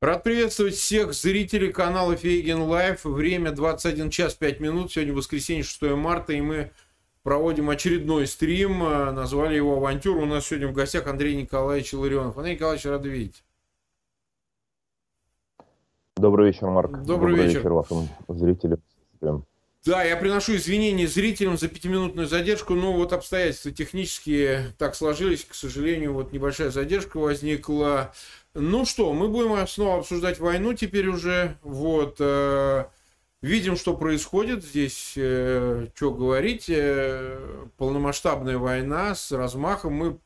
Рад приветствовать всех зрителей канала Фейгин Live. Время 21 час 5 минут. Сегодня воскресенье, 6 марта, и мы проводим очередной стрим. Э, назвали его «Авантюра». У нас сегодня в гостях Андрей Николаевич Илларионов. Андрей Николаевич, рад видеть. Добрый вечер, Марк. Добрый, Добрый вечер. вечер вашим зрителям. Да, я приношу извинения зрителям за пятиминутную задержку, но вот обстоятельства технические так сложились, к сожалению, вот небольшая задержка возникла. Ну что, мы будем снова обсуждать войну теперь уже. Вот. Э, видим, что происходит здесь. Э, что говорить. Э, полномасштабная война с размахом. Мы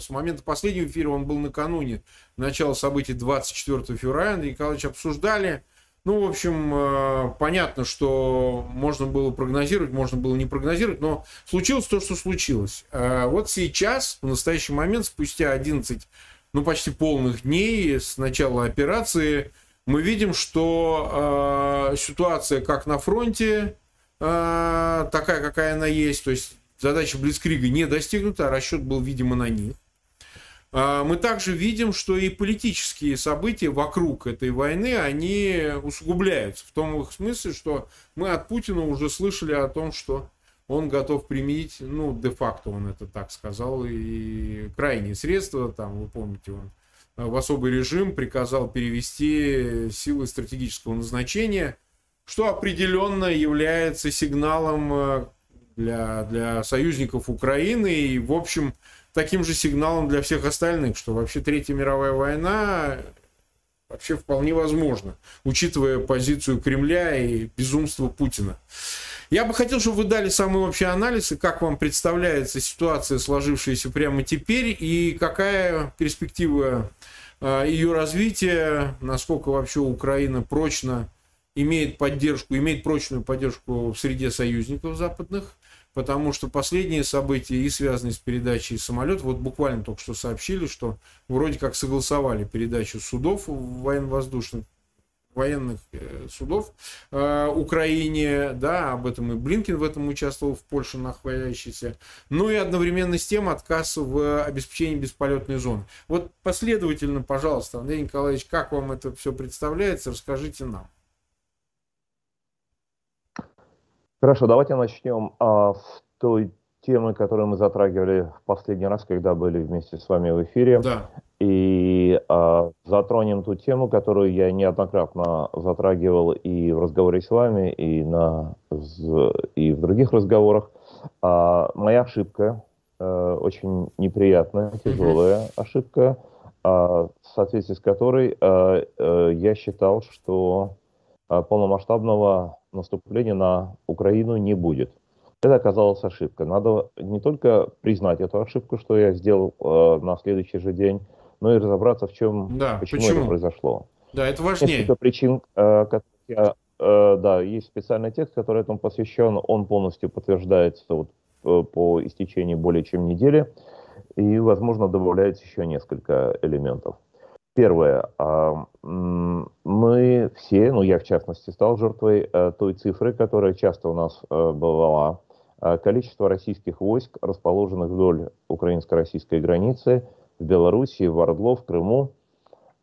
с момента последнего эфира, он был накануне начала событий 24 февраля, Андрей Николаевич обсуждали. Ну, в общем, э, понятно, что можно было прогнозировать, можно было не прогнозировать, но случилось то, что случилось. Э, вот сейчас, в настоящий момент, спустя 11, ну, почти полных дней с начала операции, мы видим, что э, ситуация как на фронте, такая, какая она есть, то есть задача Блицкрига не достигнута, а расчет был, видимо, на них. А, мы также видим, что и политические события вокруг этой войны, они усугубляются. В том смысле, что мы от Путина уже слышали о том, что он готов применить, ну, де-факто он это так сказал, и крайние средства, там, вы помните, он в особый режим приказал перевести силы стратегического назначения, что определенно является сигналом э, для, для союзников Украины и, в общем, таким же сигналом для всех остальных, что вообще Третья мировая война вообще вполне возможно, учитывая позицию Кремля и безумство Путина. Я бы хотел, чтобы вы дали самый общий анализ, и как вам представляется ситуация, сложившаяся прямо теперь, и какая перспектива а, ее развития, насколько вообще Украина прочно имеет поддержку, имеет прочную поддержку в среде союзников западных, потому что последние события и связанные с передачей самолетов, вот буквально только что сообщили, что вроде как согласовали передачу судов военно-воздушных, военных э, судов э, Украине, да, об этом и Блинкин в этом участвовал в Польше находящийся, ну и одновременно с тем отказ в обеспечении бесполетной зоны. Вот последовательно, пожалуйста, Андрей Николаевич, как вам это все представляется, расскажите нам. Хорошо, давайте начнем а, с той темы, которую мы затрагивали в последний раз, когда были вместе с вами в эфире. Да. И а, затронем ту тему, которую я неоднократно затрагивал и в разговоре с вами, и, на, и в других разговорах. А, моя ошибка, а, очень неприятная, тяжелая mm-hmm. ошибка, а, в соответствии с которой а, а, я считал, что а, полномасштабного наступления на Украину не будет. Это оказалась ошибка. Надо не только признать эту ошибку, что я сделал э, на следующий же день, но и разобраться в чем, да, почему, почему это произошло. Да, это важнее. Несколько причин, э, я, э, да, есть специальный текст, который этому посвящен, он полностью подтверждается вот, э, по истечении более чем недели, и, возможно, добавляется еще несколько элементов. Первое. А, мы все, ну я в частности, стал жертвой той цифры, которая часто у нас бывала. Количество российских войск, расположенных вдоль украинско-российской границы в Белоруссии, в Ордло, в Крыму,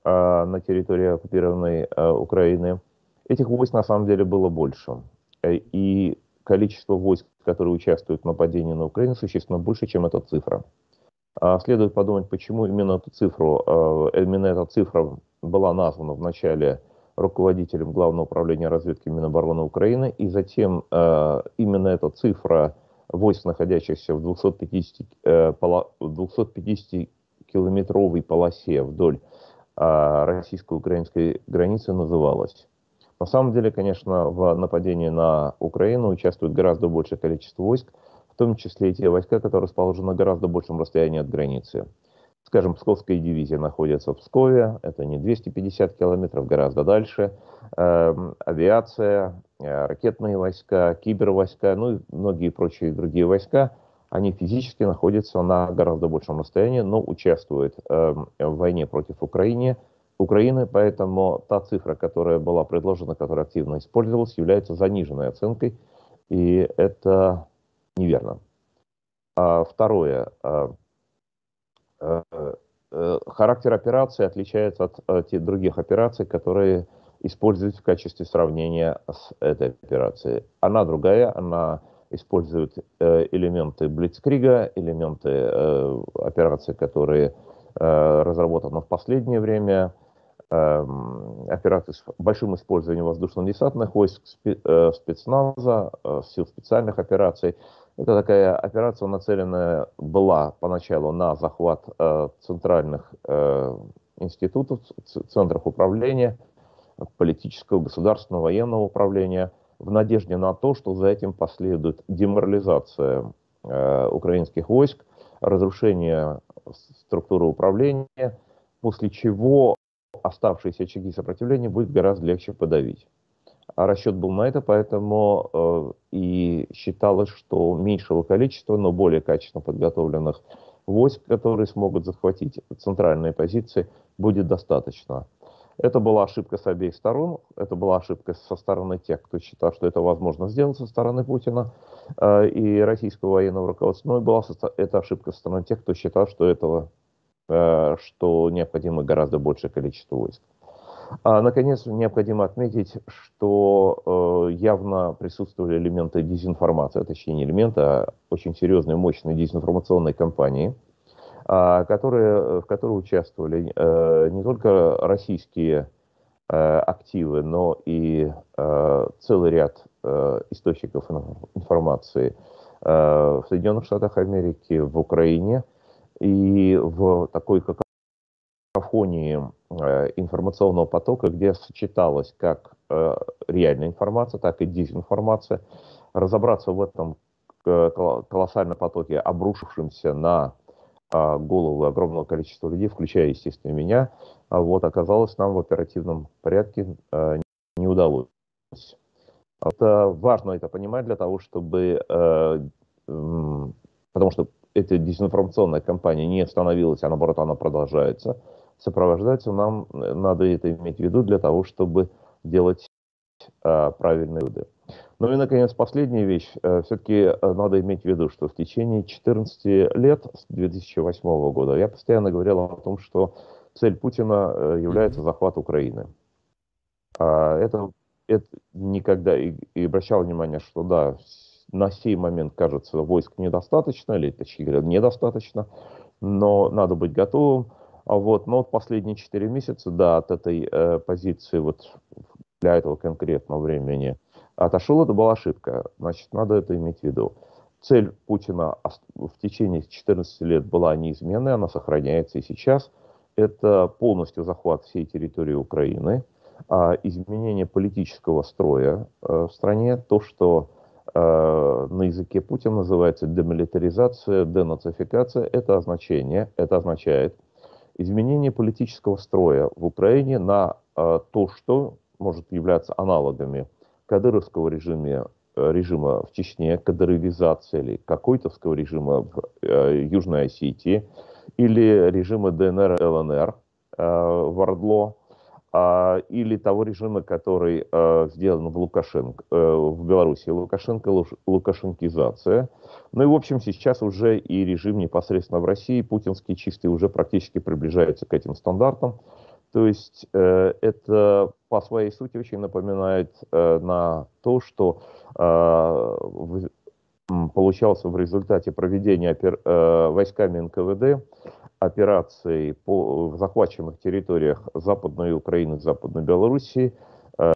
на территории оккупированной Украины. Этих войск на самом деле было больше. И количество войск, которые участвуют в нападении на Украину, существенно больше, чем эта цифра. А, следует подумать, почему именно эту цифру, а, именно эта цифра была названа в начале руководителем Главного управления разведки Минобороны Украины, и затем а, именно эта цифра войск, находящихся в 250, 250 э, километровой полосе вдоль российско-украинской границы называлась. На самом деле, конечно, в нападении на Украину участвует гораздо большее количество войск, в том числе и те войска, которые расположены на гораздо большем расстоянии от границы. Скажем, Псковская дивизия находится в Пскове, это не 250 километров, гораздо дальше. Э, авиация, э, ракетные войска, кибервойска, ну и многие прочие другие войска, они физически находятся на гораздо большем расстоянии, но участвуют э, в войне против Украины, Украины, поэтому та цифра, которая была предложена, которая активно использовалась, является заниженной оценкой, и это неверно. А, второе. А, а, характер операции отличается от, от тех других операций, которые используются в качестве сравнения с этой операцией. Она другая, она использует э, элементы Блицкрига, элементы э, операции, которые э, разработаны в последнее время, э, операции с большим использованием воздушно-десантных войск, спе, спецназа, сил специальных операций. Это такая операция, нацеленная была поначалу на захват центральных институтов, центров управления, политического, государственного, военного управления – в надежде на то, что за этим последует деморализация э, украинских войск, разрушение структуры управления, после чего оставшиеся очаги сопротивления будет гораздо легче подавить. А расчет был на это, поэтому э, и считалось, что меньшего количества, но более качественно подготовленных войск, которые смогут захватить центральные позиции, будет достаточно. Это была ошибка с обеих сторон. Это была ошибка со стороны тех, кто считал, что это возможно сделать со стороны Путина э, и российского военного руководства. Но и была это ошибка со стороны тех, кто считал, что этого э, что необходимо гораздо большее количество войск. А, наконец, необходимо отметить, что э, явно присутствовали элементы дезинформации, точнее не элементы, а очень серьезные, мощные дезинформационные кампании – а, которые, в которой участвовали э, не только российские э, активы, но и э, целый ряд источников информации в Соединенных Штатах Америки, в Украине и в такой какофонии информационного потока, где сочеталась как реальная информация, так и дезинформация. Разобраться в этом колоссальном потоке, обрушившемся на а, головы огромного количества людей, включая, естественно, меня, а вот оказалось нам в оперативном порядке а, не удалось. Это важно это понимать для того, чтобы, э, потому что эта дезинформационная кампания не остановилась, а наоборот она продолжается, сопровождаться нам надо это иметь в виду для того, чтобы делать правильные выводы. Ну и, наконец, последняя вещь. Э, Все-таки э, надо иметь в виду, что в течение 14 лет, с 2008 года, я постоянно говорил о том, что цель Путина э, является захват Украины. А это, это никогда и, и обращал внимание, что да, на сей момент, кажется, войск недостаточно, или, точнее говоря, недостаточно, но надо быть готовым. А вот, но вот последние 4 месяца, да, от этой э, позиции вот для этого конкретного времени отошел, это была ошибка. Значит, надо это иметь в виду. Цель Путина в течение 14 лет была неизменной, она сохраняется и сейчас. Это полностью захват всей территории Украины, а изменение политического строя э, в стране, то, что э, на языке Путина называется демилитаризация, денацификация, это означение, это означает изменение политического строя в Украине на э, то, что может являться аналогами кадыровского режима, э, режима в Чечне, кадыровизация или какой-товского режима в э, Южной Осетии, или режима ДНР, ЛНР э, в Ордло, э, или того режима, который э, сделан в Лукашенко, э, в Беларуси, Лукашенко, лукашенкизация. Ну и, в общем, сейчас уже и режим непосредственно в России, путинский чистый, уже практически приближается к этим стандартам. То есть э, это по своей сути очень напоминает э, на то, что э, в, получался в результате проведения опер, э, войсками НКВД операций по, в захваченных территориях Западной Украины, Западной Белоруссии, э,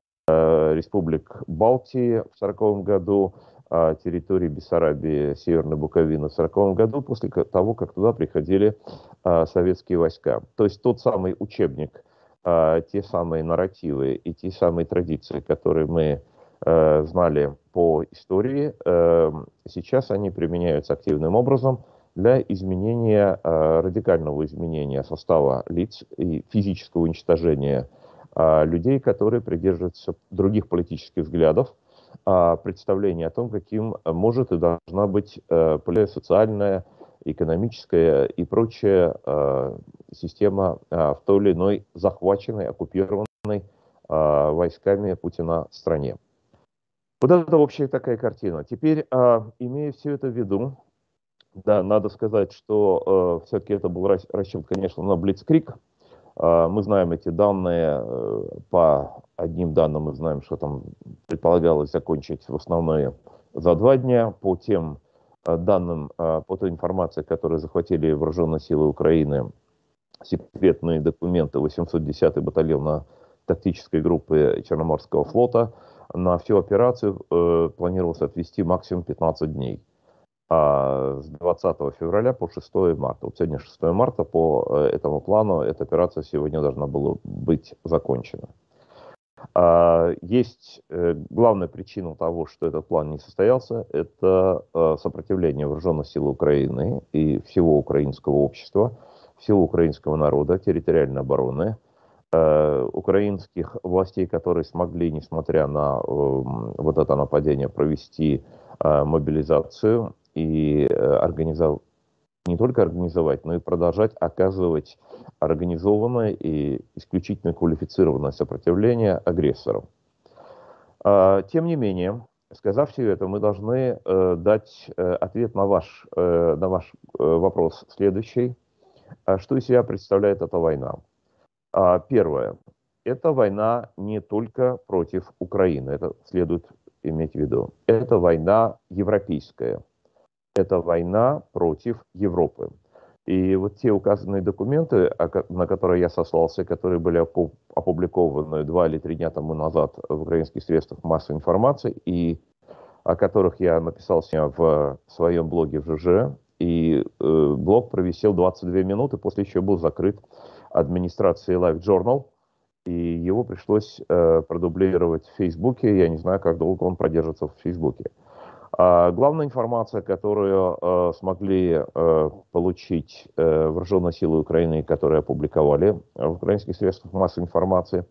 республик Балтии в 1940 году, э, территории Бессарабии, Северной Буковины в 1940 году, после того, как туда приходили э, советские войска. То есть тот самый учебник э, те самые нарративы и те самые традиции, которые мы э, знали по истории, э, сейчас они применяются активным образом для изменения, э, радикального изменения состава лиц и физического уничтожения э, людей, которые придерживаются других политических взглядов, э, представления о том, каким может и должна быть э, социальная, экономическая и прочая э, система э, в той или иной захваченной, оккупированной э, войсками Путина стране. Вот это общая такая картина. Теперь, э, имея все это в виду, Да, надо сказать, что э, все-таки это был расчет, конечно, на Блицкрик. Э, мы знаем эти данные. Э, по одним данным мы знаем, что там предполагалось закончить в основные за два дня. По тем данным, э, по той информации, которую захватили вооруженные силы Украины, секретные документы 810-й батальона тактической группы Черноморского флота, на всю операцию э, планировалось отвести максимум 15 дней а с 20 февраля по 6 марта. Вот сегодня 6 марта, по э, этому плану эта операция сегодня должна была быть закончена. А, есть э, главная причина того, что этот план не состоялся, это э, сопротивление вооруженных сил Украины и всего украинского общества, всего украинского народа, территориальной обороны, украинских властей, которые смогли, несмотря на эм, вот это нападение, провести мобилизацию и э, организовать, не только организовать, но и продолжать оказывать организованное и исключительно квалифицированное сопротивление агрессорам. А, тем не менее, сказав все это, мы должны э, дать э, ответ на ваш, на ваш вопрос следующий. А что из себя представляет эта война? А, первое. Это война не только против Украины, это следует иметь в виду. Это война европейская это война против Европы. И вот те указанные документы, на которые я сослался, которые были опубликованы два или три дня тому назад в украинских средствах массовой информации, и о которых я написал в своем блоге в ЖЖ, и э, блог провисел 22 минуты, после чего был закрыт администрацией Life Journal, и его пришлось э, продублировать в Фейсбуке. Я не знаю, как долго он продержится в Фейсбуке. А главная информация, которую э, смогли э, получить э, вооруженные силы Украины, которые опубликовали в украинских средствах массовой информации,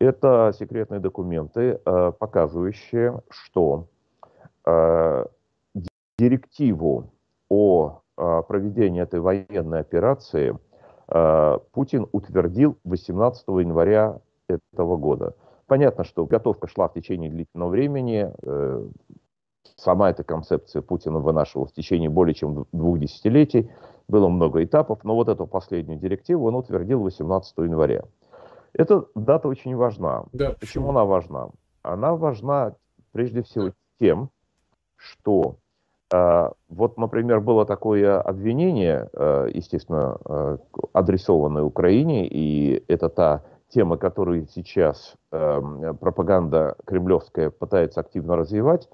это секретные документы, э, показывающие, что директиву о проведении этой военной операции Путин утвердил 18 января этого года. Понятно, что готовка шла в течение длительного времени. Сама эта концепция Путина вынашивалась в течение более чем двух десятилетий. Было много этапов, но вот эту последнюю директиву он утвердил 18 января. Эта дата очень важна. Да, почему? почему она важна? Она важна прежде всего тем, что э, вот, например, было такое обвинение, э, естественно, э, адресованное Украине, и это та тема, которую сейчас э, пропаганда кремлевская пытается активно развивать,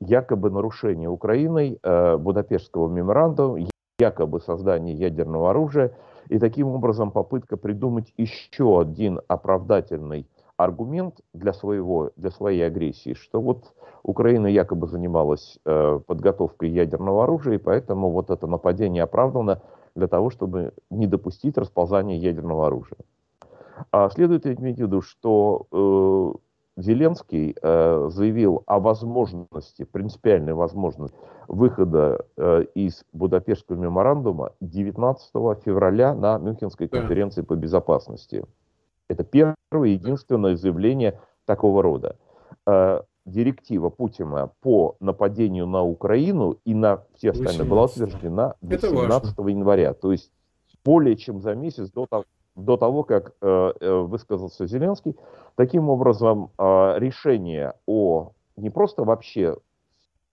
якобы нарушение Украиной э, Будапештского меморандума, якобы создание ядерного оружия, и таким образом попытка придумать еще один оправдательный аргумент для, своего, для своей агрессии, что вот Украина якобы занималась э, подготовкой ядерного оружия, и поэтому вот это нападение оправдано для того, чтобы не допустить расползания ядерного оружия. А следует иметь в виду, что э, Зеленский э, заявил о возможности, принципиальной возможности выхода э, из Будапештского меморандума 19 февраля на Мюнхенской конференции по безопасности. Это первое и единственное заявление такого рода. Э, директива Путина по нападению на Украину и на все остальные была утверждена 18 января. То есть более чем за месяц до того, до того, как э, э, высказался Зеленский. Таким образом, э, решение о не просто вообще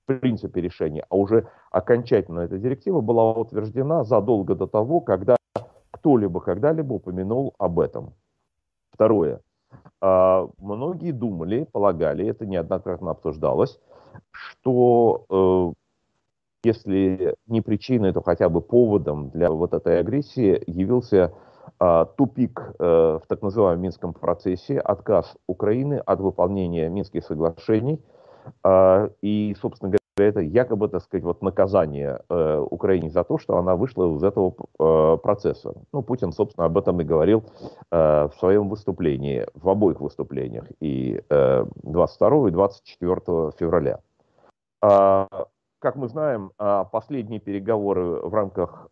в принципе решения, а уже окончательно эта директива была утверждена задолго до того, когда кто-либо когда-либо упомянул об этом. Второе. Многие думали, полагали, это неоднократно обсуждалось, что если не причиной, то хотя бы поводом для вот этой агрессии явился тупик э, в так называемом Минском процессе, отказ Украины от выполнения Минских соглашений. А, и, собственно говоря, это якобы, так сказать, вот наказание э, Украине за то, что она вышла из этого э, процесса. Ну, Путин, собственно, об этом и говорил в своем выступлении, в обоих выступлениях, и 22 и 24 февраля. А, как мы знаем, последние переговоры в рамках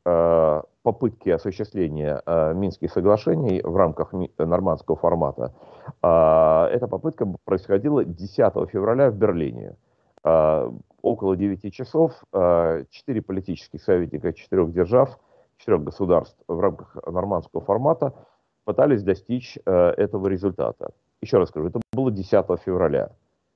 попытки осуществления э, Минских соглашений в рамках нормандского формата, эта попытка происходила 10 февраля в Берлине. около 9 часов четыре политических советника четырех держав, четырех государств в рамках нормандского формата пытались достичь этого результата. Еще раз скажу, это было 10 февраля.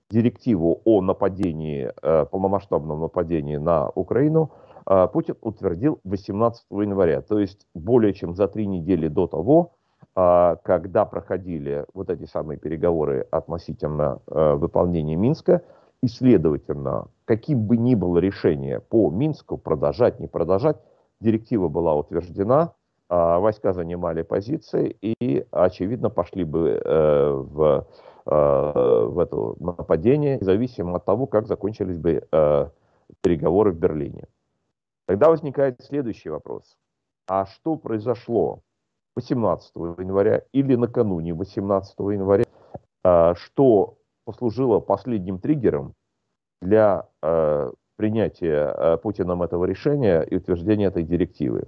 Директиву о нападении, полномасштабном нападении на Украину Путин утвердил 18 января, то есть более чем за три недели до того, когда проходили вот эти самые переговоры относительно выполнения Минска, и, следовательно, каким бы ни было решение по Минску, продолжать, не продолжать, директива была утверждена, войска занимали позиции и, очевидно, пошли бы э, в, э, в это нападение, независимо от того, как закончились бы э, переговоры в Берлине. Тогда возникает следующий вопрос. А что произошло 18 января или накануне 18 января, что послужило последним триггером для э, принятия э, Путиным этого решения и утверждения этой директивы.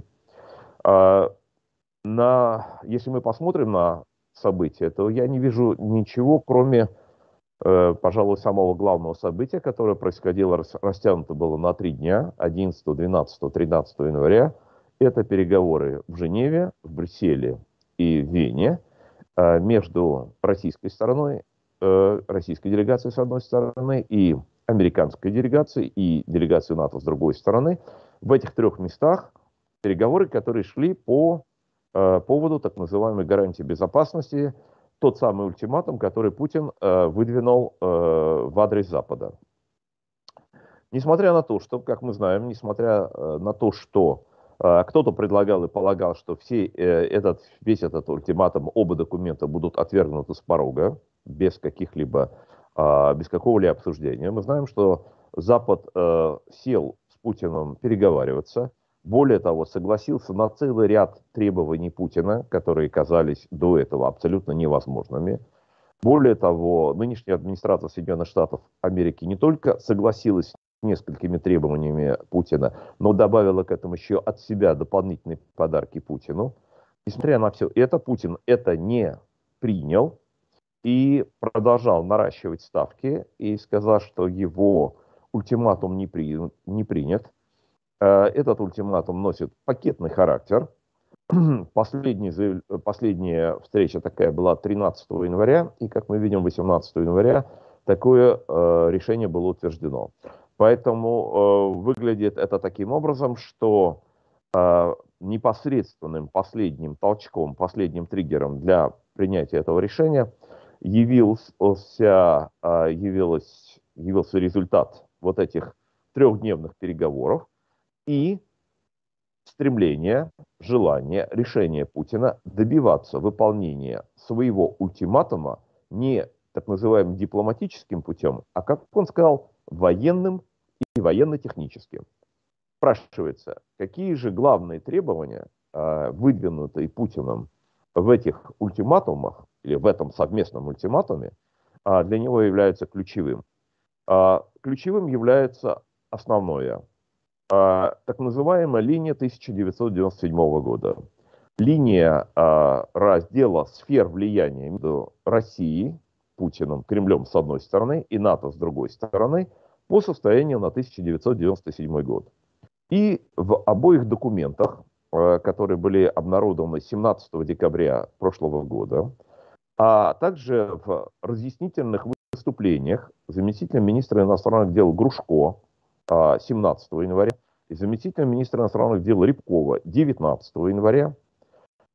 Э, на, если мы посмотрим на события, то я не вижу ничего, кроме, э, пожалуй, самого главного события, которое происходило, растянуто было на три дня, 11, 12, 13 января. Это переговоры в Женеве, в Брюсселе и в Вене э, между российской стороной Э, российской делегации с одной стороны и американской делегации и делегации НАТО с другой стороны. В этих трех местах переговоры, которые шли по поводу так называемой гарантии безопасности, тот самый ультиматум, который Путин э, выдвинул э, в адрес Запада. Несмотря на то, что, как мы знаем, несмотря э, на то, что э, кто-то предлагал и полагал, что все, э, этот, весь этот ультиматум, оба документа будут отвергнуты с порога, без каких-либо, без какого-либо обсуждения. Мы знаем, что Запад э, сел с Путиным переговариваться, более того, согласился на целый ряд требований Путина, которые казались до этого абсолютно невозможными. Более того, нынешняя администрация Соединенных Штатов Америки не только согласилась с несколькими требованиями Путина, но добавила к этому еще от себя дополнительные подарки Путину. Несмотря на все это, Путин это не принял, и продолжал наращивать ставки и сказал, что его ультиматум не, при, не принят. Э, этот ультиматум носит пакетный характер. Последняя встреча такая была 13 января, и, как мы видим, 18 января такое э, решение было утверждено. Поэтому э, выглядит это таким образом, что непосредственным последним толчком, последним триггером для принятия этого решения – явился, явилось, явился результат вот этих трехдневных переговоров и стремление, желание, решение Путина добиваться выполнения своего ультиматума не так называемым дипломатическим путем, а, как он сказал, военным и военно-техническим. Спрашивается, какие же главные требования, а, выдвинутые Путиным в этих ультиматумах, или в этом совместном ультиматуме, а, для него является ключевым. А, ключевым является основное, а, так называемая линия 1997 года. Линия раздела сфер влияния между Россией, Путиным, Кремлем с одной стороны и НАТО с другой стороны по состоянию на 1997 год. И в обоих документах, которые были обнародованы 17 декабря прошлого года, а также в разъяснительных выступлениях заместитель министра иностранных дел Грушко 17 а, января и заместитель министра иностранных дел Рябкова 19 января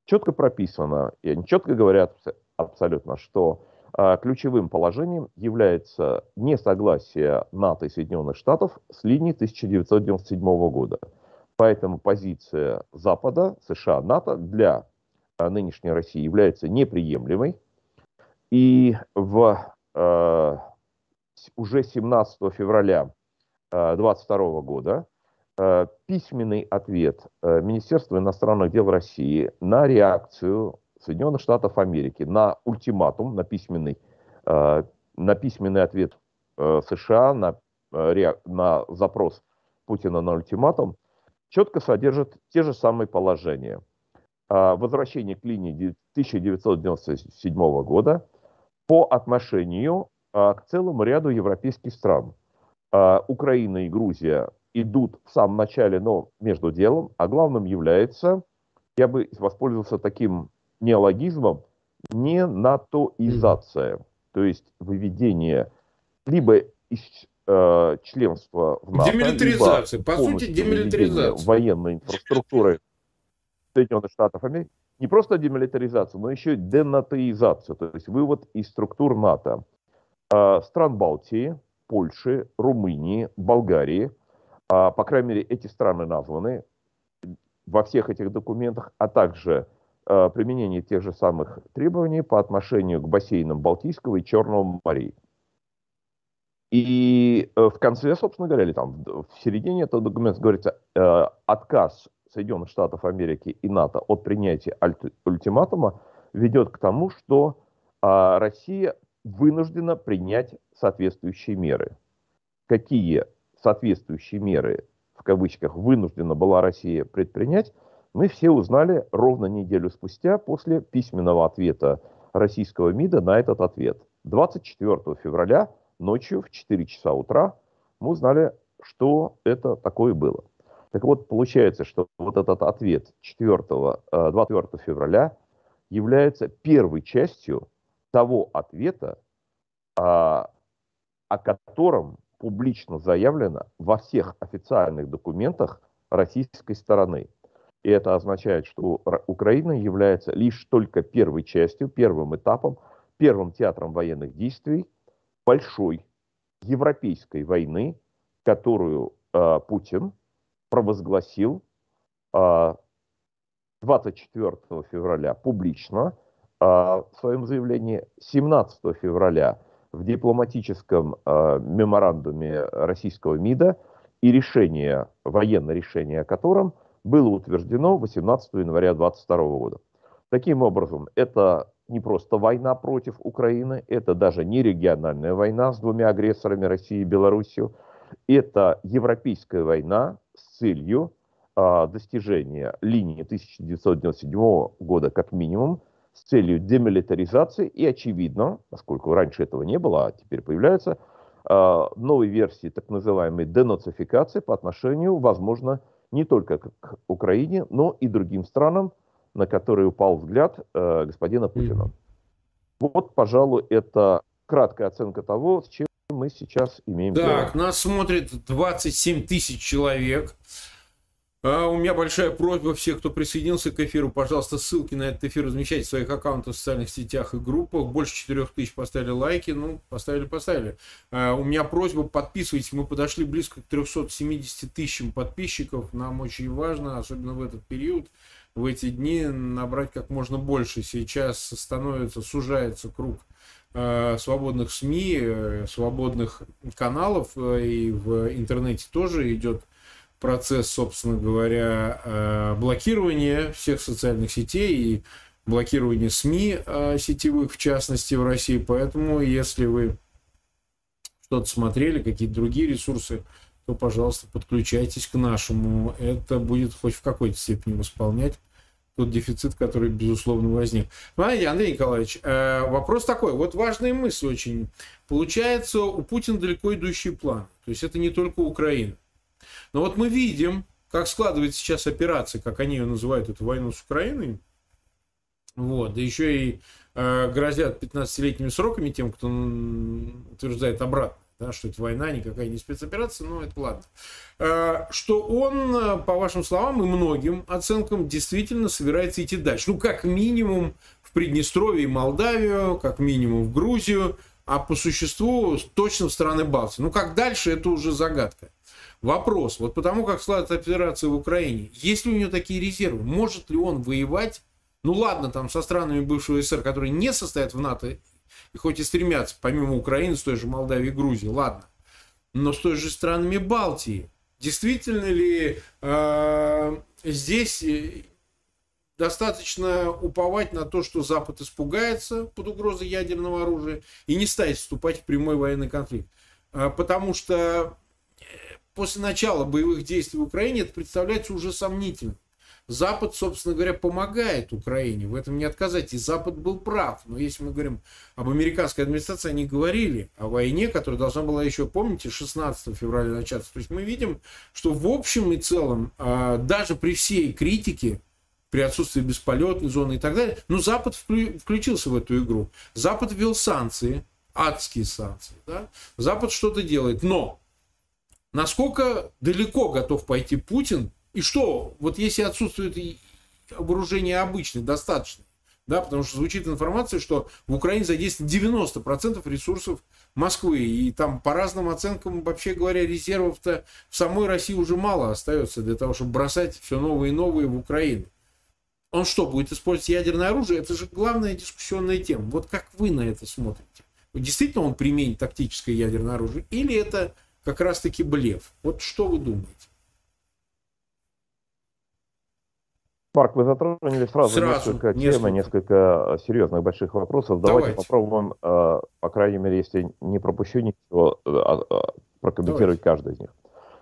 четко прописано, и они четко говорят абсолютно, что а, ключевым положением является несогласие НАТО и Соединенных Штатов с линией 1997 года. Поэтому позиция Запада, США, НАТО для а, нынешней России является неприемлемой. И в, э, уже 17 февраля 2022 э, года э, письменный ответ э, Министерства иностранных дел России на реакцию Соединенных Штатов Америки на ультиматум, на письменный, на письменный ответ США на, на запрос Путина на ультиматум, четко содержит те же самые положения. Возвращение к линии 1997 года – по отношению к целому ряду европейских стран. А, Украина и Грузия идут в самом начале, но между делом, а главным является, я бы воспользовался таким неологизмом, не натоизация, то есть выведение либо из э, членства в НАТО, демилитаризация, по сути демилитаризация. военной инфраструктуры Соединенных Штатов Америки, не просто демилитаризация, но еще и денатоизация, то есть вывод из структур НАТО. Э, стран Балтии, Польши, Румынии, Болгарии, э, по крайней мере, эти страны названы во всех этих документах, а также э, применение тех же самых требований по отношению к бассейнам Балтийского и Черного морей. И в конце, собственно говоря, или там в середине этого документа говорится отказ Соединенных Штатов Америки и НАТО от принятия ультиматума ведет к тому, что а, Россия вынуждена принять соответствующие меры. Какие соответствующие меры, в кавычках, вынуждена была Россия предпринять, мы все узнали ровно неделю спустя после письменного ответа российского МИДа на этот ответ. 24 февраля ночью в 4 часа утра мы узнали, что это такое было. Так вот, получается, что вот этот ответ 4, 24 э, февраля является первой частью того ответа, а, о котором публично заявлено во всех официальных документах российской стороны. И это означает, что Украина является лишь только первой частью, первым этапом, первым театром военных действий большой европейской войны, которую э, Путин провозгласил 24 а, февраля публично в своем заявлении, 17 февраля в дипломатическом а, меморандуме российского МИДа и решение, военное решение о котором было утверждено 18 января 2022 года. Таким образом, это не просто война против Украины, это даже не региональная война с двумя агрессорами Россией и Белоруссией, это европейская война с целью а, достижения линии 1997 года как минимум, с целью демилитаризации и, очевидно, поскольку раньше этого не было, а теперь появляется, а, новой версии так называемой денацификации по отношению, возможно, не только к Украине, но и другим странам, на которые упал взгляд э, господина Путина. Вот, пожалуй, это краткая оценка того, с чем мы сейчас имеем Так, дело. нас смотрит 27 тысяч человек. А у меня большая просьба всех, кто присоединился к эфиру, пожалуйста, ссылки на этот эфир размещайте в своих аккаунтах в социальных сетях и группах. Больше 4 тысяч поставили лайки, ну, поставили, поставили. А у меня просьба, подписывайтесь, мы подошли близко к 370 тысячам подписчиков, нам очень важно, особенно в этот период, в эти дни, набрать как можно больше. Сейчас становится, сужается круг Э, свободных СМИ, э, свободных каналов, э, и в интернете тоже идет процесс, собственно говоря, блокирования всех социальных сетей и блокирования СМИ сетевых, в частности, в России. Поэтому, если вы что-то смотрели, какие-то другие ресурсы, то, пожалуйста, подключайтесь к нашему. Это будет хоть в какой-то степени восполнять тот дефицит, который, безусловно, возник. Смотрите, Андрей Николаевич, э, вопрос такой. Вот важная мысль очень. Получается, у Путина далеко идущий план. То есть это не только Украина. Но вот мы видим, как складывается сейчас операция, как они ее называют, эту войну с Украиной. Вот, да еще и э, грозят 15-летними сроками тем, кто утверждает обратно да, что это война, никакая не спецоперация, но это ладно. Э, что он, э, по вашим словам и многим оценкам, действительно собирается идти дальше. Ну, как минимум в Приднестровье и Молдавию, как минимум в Грузию, а по существу точно в страны Балтии. Ну, как дальше, это уже загадка. Вопрос, вот потому как складывается операция в Украине, есть ли у него такие резервы, может ли он воевать, ну ладно, там со странами бывшего СССР, которые не состоят в НАТО и хоть и стремятся, помимо Украины, с той же Молдавии и Грузии, ладно, но с той же странами Балтии. Действительно ли э, здесь э, достаточно уповать на то, что Запад испугается под угрозой ядерного оружия и не станет вступать в прямой военный конфликт? Э, потому что после начала боевых действий в Украине это представляется уже сомнительным. Запад, собственно говоря, помогает Украине. В этом не отказать. И Запад был прав. Но если мы говорим об американской администрации, они говорили о войне, которая должна была еще, помните, 16 февраля начаться. То есть мы видим, что в общем и целом, а, даже при всей критике, при отсутствии бесполетной зоны и так далее, но Запад включился в эту игру. Запад ввел санкции, адские санкции. Да? Запад что-то делает. Но насколько далеко готов пойти Путин, и что, вот если отсутствует вооружение обычное, достаточно, да, потому что звучит информация, что в Украине задействовано 90% ресурсов Москвы, и там по разным оценкам, вообще говоря, резервов-то в самой России уже мало остается для того, чтобы бросать все новые и новые в Украину. Он что, будет использовать ядерное оружие? Это же главная дискуссионная тема. Вот как вы на это смотрите? Действительно он применит тактическое ядерное оружие? Или это как раз-таки блеф? Вот что вы думаете? Марк, вы затронули сразу, сразу несколько, несколько тем, несколько серьезных больших вопросов. Давайте, Давайте попробуем, э, по крайней мере, если не пропущу ничего, э, э, прокомментировать Давайте. каждый из них.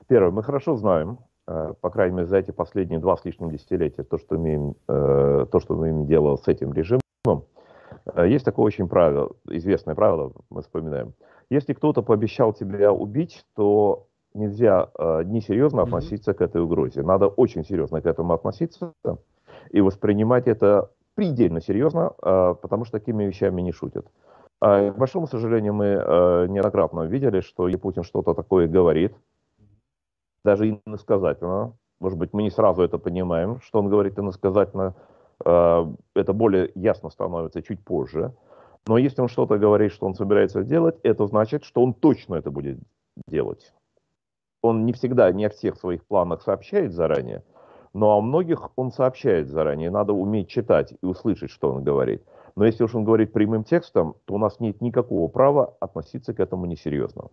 Первое, мы хорошо знаем, по крайней мере, за эти последние два с лишним десятилетия, то, что, имеем, то, что мы имеем дело с этим режимом, есть такое очень правило, известное правило, мы вспоминаем. Если кто-то пообещал тебя убить, то нельзя э, несерьезно относиться mm-hmm. к этой угрозе. Надо очень серьезно к этому относиться и воспринимать это предельно серьезно, э, потому что такими вещами не шутят. А, к большому сожалению, мы э, неоднократно видели, что если Путин что-то такое говорит, даже иносказательно, может быть, мы не сразу это понимаем, что он говорит иносказательно, э, это более ясно становится чуть позже. Но если он что-то говорит, что он собирается делать, это значит, что он точно это будет делать он не всегда, не о всех своих планах сообщает заранее, но о многих он сообщает заранее. Надо уметь читать и услышать, что он говорит. Но если уж он говорит прямым текстом, то у нас нет никакого права относиться к этому несерьезно.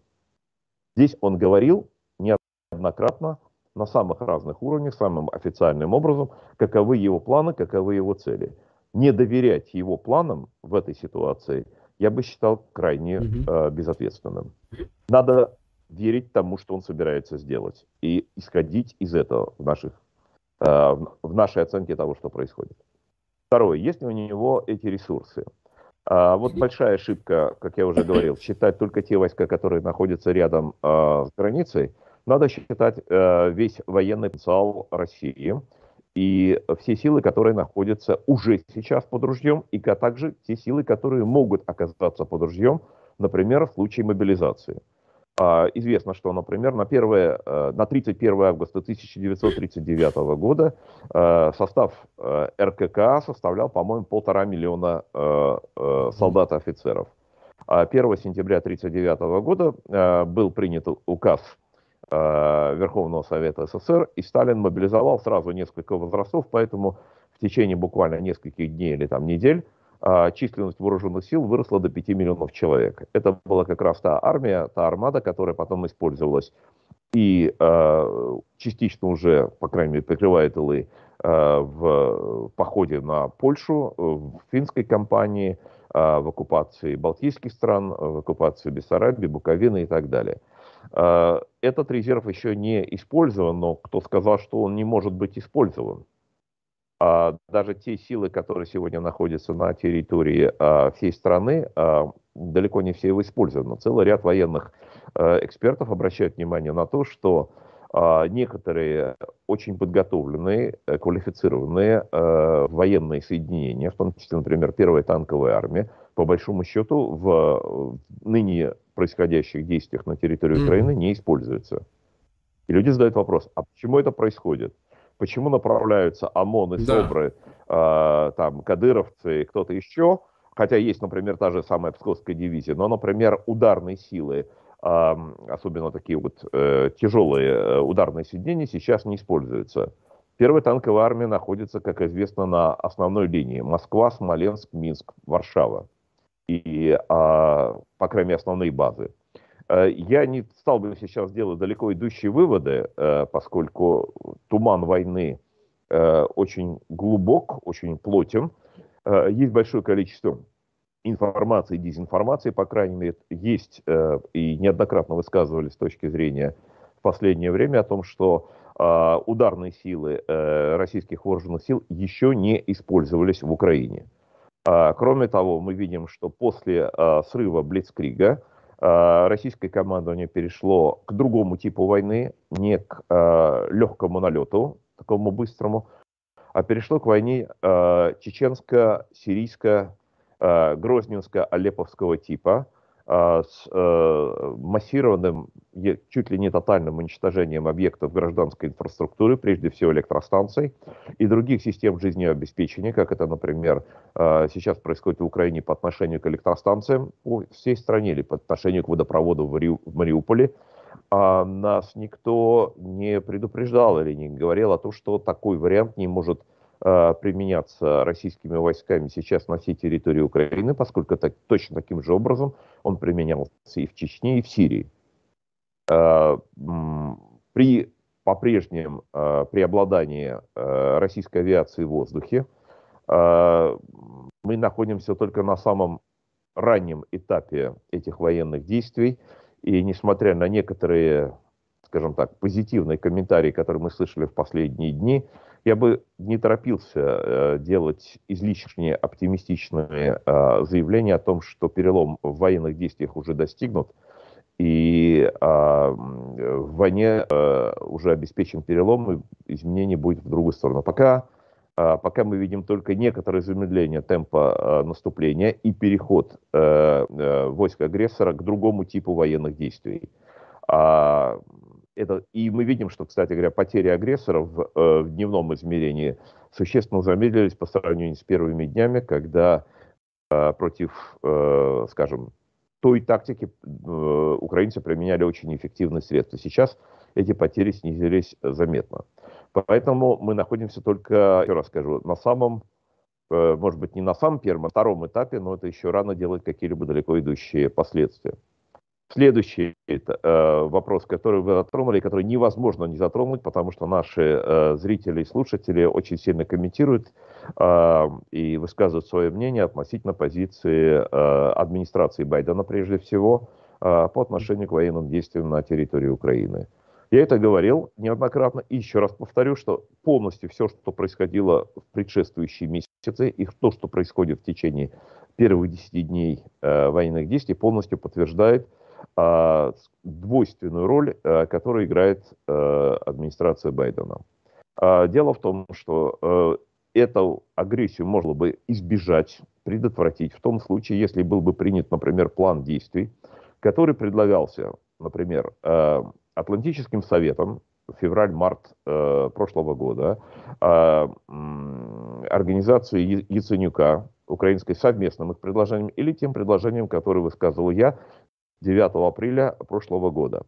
Здесь он говорил неоднократно на самых разных уровнях, самым официальным образом, каковы его планы, каковы его цели. Не доверять его планам в этой ситуации я бы считал крайне э, безответственным. Надо верить тому, что он собирается сделать, и исходить из этого в, наших, э, в нашей оценке того, что происходит. Второе, есть ли у него эти ресурсы? А, вот большая ошибка, как я уже говорил, считать только те войска, которые находятся рядом а, с границей. Надо считать а, весь военный потенциал России и все силы, которые находятся уже сейчас под ружьем, и также те силы, которые могут оказаться под ружьем, например, в случае мобилизации. А, известно, что, например, на, 1, э, на 31 августа 1939 года э, состав э, РКК составлял, по-моему, полтора миллиона солдат и офицеров. 1 а сентября 1939 года был принят указ Верховного Совета СССр, и Сталин мобилизовал сразу несколько возрастов, поэтому в течение буквально нескольких дней или там недель а, численность вооруженных сил выросла до 5 миллионов человек. Это была как раз та армия, та армада, которая потом использовалась и э, частично уже, по крайней мере, прикрывает тылы э, в походе на Польшу, в финской кампании, э, в оккупации Балтийских стран, в оккупации Бессарабии, Буковины и так далее. Э, этот резерв еще не использован, но кто сказал, что он не может быть использован? а, даже те силы, которые сегодня находятся на территории а, всей страны, а, далеко не все его используют. Целый ряд военных а, экспертов обращают внимание на то, что а, некоторые очень подготовленные, э, квалифицированные военные соединения, в том числе, например, первая танковая армия, по большому счету в ныне происходящих действиях на территории Украины не используются. И люди задают вопрос, а почему это происходит? почему направляются ОМОН и СОБРы, да. э, там, кадыровцы и кто-то еще, хотя есть, например, та же самая Псковская дивизия, но, например, ударные силы, э, особенно такие вот э, тяжелые э, ударные соединения сейчас не используются. Первая танковая армия находится, как известно, на основной линии. Москва, Смоленск, Минск, Варшава. И, э, по крайней мере, основные базы. Э, я не стал бы сейчас делать далеко идущие выводы, э, поскольку туман войны э, очень глубок, очень плотен. Есть большое количество информации и дезинформации, по крайней мере, есть и неоднократно высказывали с точки зрения, в последнее время о том, что э, ударные силы российских вооруженных сил еще не использовались в Украине. Э, кроме того, мы видим, что после э, срыва Блицкрига э, российское командование перешло к другому типу войны, не к легкому налету, такому быстрому, а перешло к войне э, чеченско-сирийско э, грозненско-алеповского типа, с э, массированным, чуть ли не тотальным уничтожением объектов гражданской инфраструктуры, прежде всего электростанций и других систем жизнеобеспечения, как это, например, э, сейчас происходит в Украине по отношению к электростанциям по всей стране или по отношению к водопроводу в Мариуполе, а нас никто не предупреждал или не говорил о том, что такой вариант не может применяться российскими войсками сейчас на всей территории Украины, поскольку так, точно таким же образом он применялся и в Чечне, и в Сирии. Э, при по-прежнему э, преобладании российской авиации в воздухе мы находимся только на самом раннем этапе этих военных действий. И несмотря на некоторые, скажем так, позитивные комментарии, которые мы слышали в последние дни, я бы не торопился э, делать излишне оптимистичные э, заявления о том, что перелом в военных действиях уже достигнут, и э, в войне э, уже обеспечен перелом, и изменение будет в другую сторону. Пока а, пока мы видим только некоторое замедление темпа а, наступления и переход войск агрессора к другому типу военных действий. Это, и мы видим, что, кстати говоря, потери агрессоров в, э, в дневном измерении существенно замедлились по сравнению с первыми днями, когда против, скажем, той тактики украинцы применяли очень эффективные средства. Сейчас эти потери снизились заметно. Поэтому мы находимся только, еще раз скажу, на самом, э, может быть, не на самом первом, а втором этапе, но это еще рано делать какие-либо далеко идущие последствия. Следующий это, э, вопрос, который вы затронули, который невозможно не затронуть, потому что наши э, зрители и слушатели очень сильно комментируют э, и высказывают свое мнение относительно позиции э, администрации Байдена прежде всего э, по отношению к военным действиям на территории Украины. Я это говорил неоднократно и еще раз повторю, что полностью все, что происходило в предшествующие месяцы и то, что происходит в течение первых 10 дней э, военных действий, полностью подтверждает двойственную роль, э, которую играет э, администрация Байдена. Э, дело в том, что э, эту агрессию можно бы избежать, предотвратить в том случае, если был бы принят, например, план действий, который предлагался, например, Атлантическим советом февраль-март прошлого года э, организации Яценюка, украинской совместным их предложением или тем предложением, которое высказывал я 9 апреля прошлого года.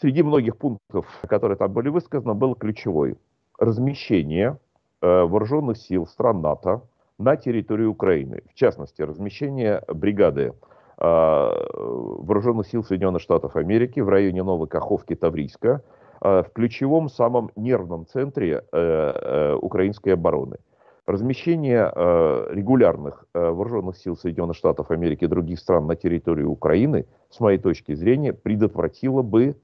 Среди многих пунктов, которые там были высказаны, был ключевой размещение э, вооруженных сил стран НАТО на территории Украины. В частности, размещение бригады Э, вооруженных сил Соединенных Штатов Америки в районе Новой Каховки Таврийска, э, в ключевом самом нервном центре украинской обороны. Размещение регулярных вооруженных сил Соединенных Штатов Америки и других стран на территории Украины, с моей точки зрения, предотвратило бы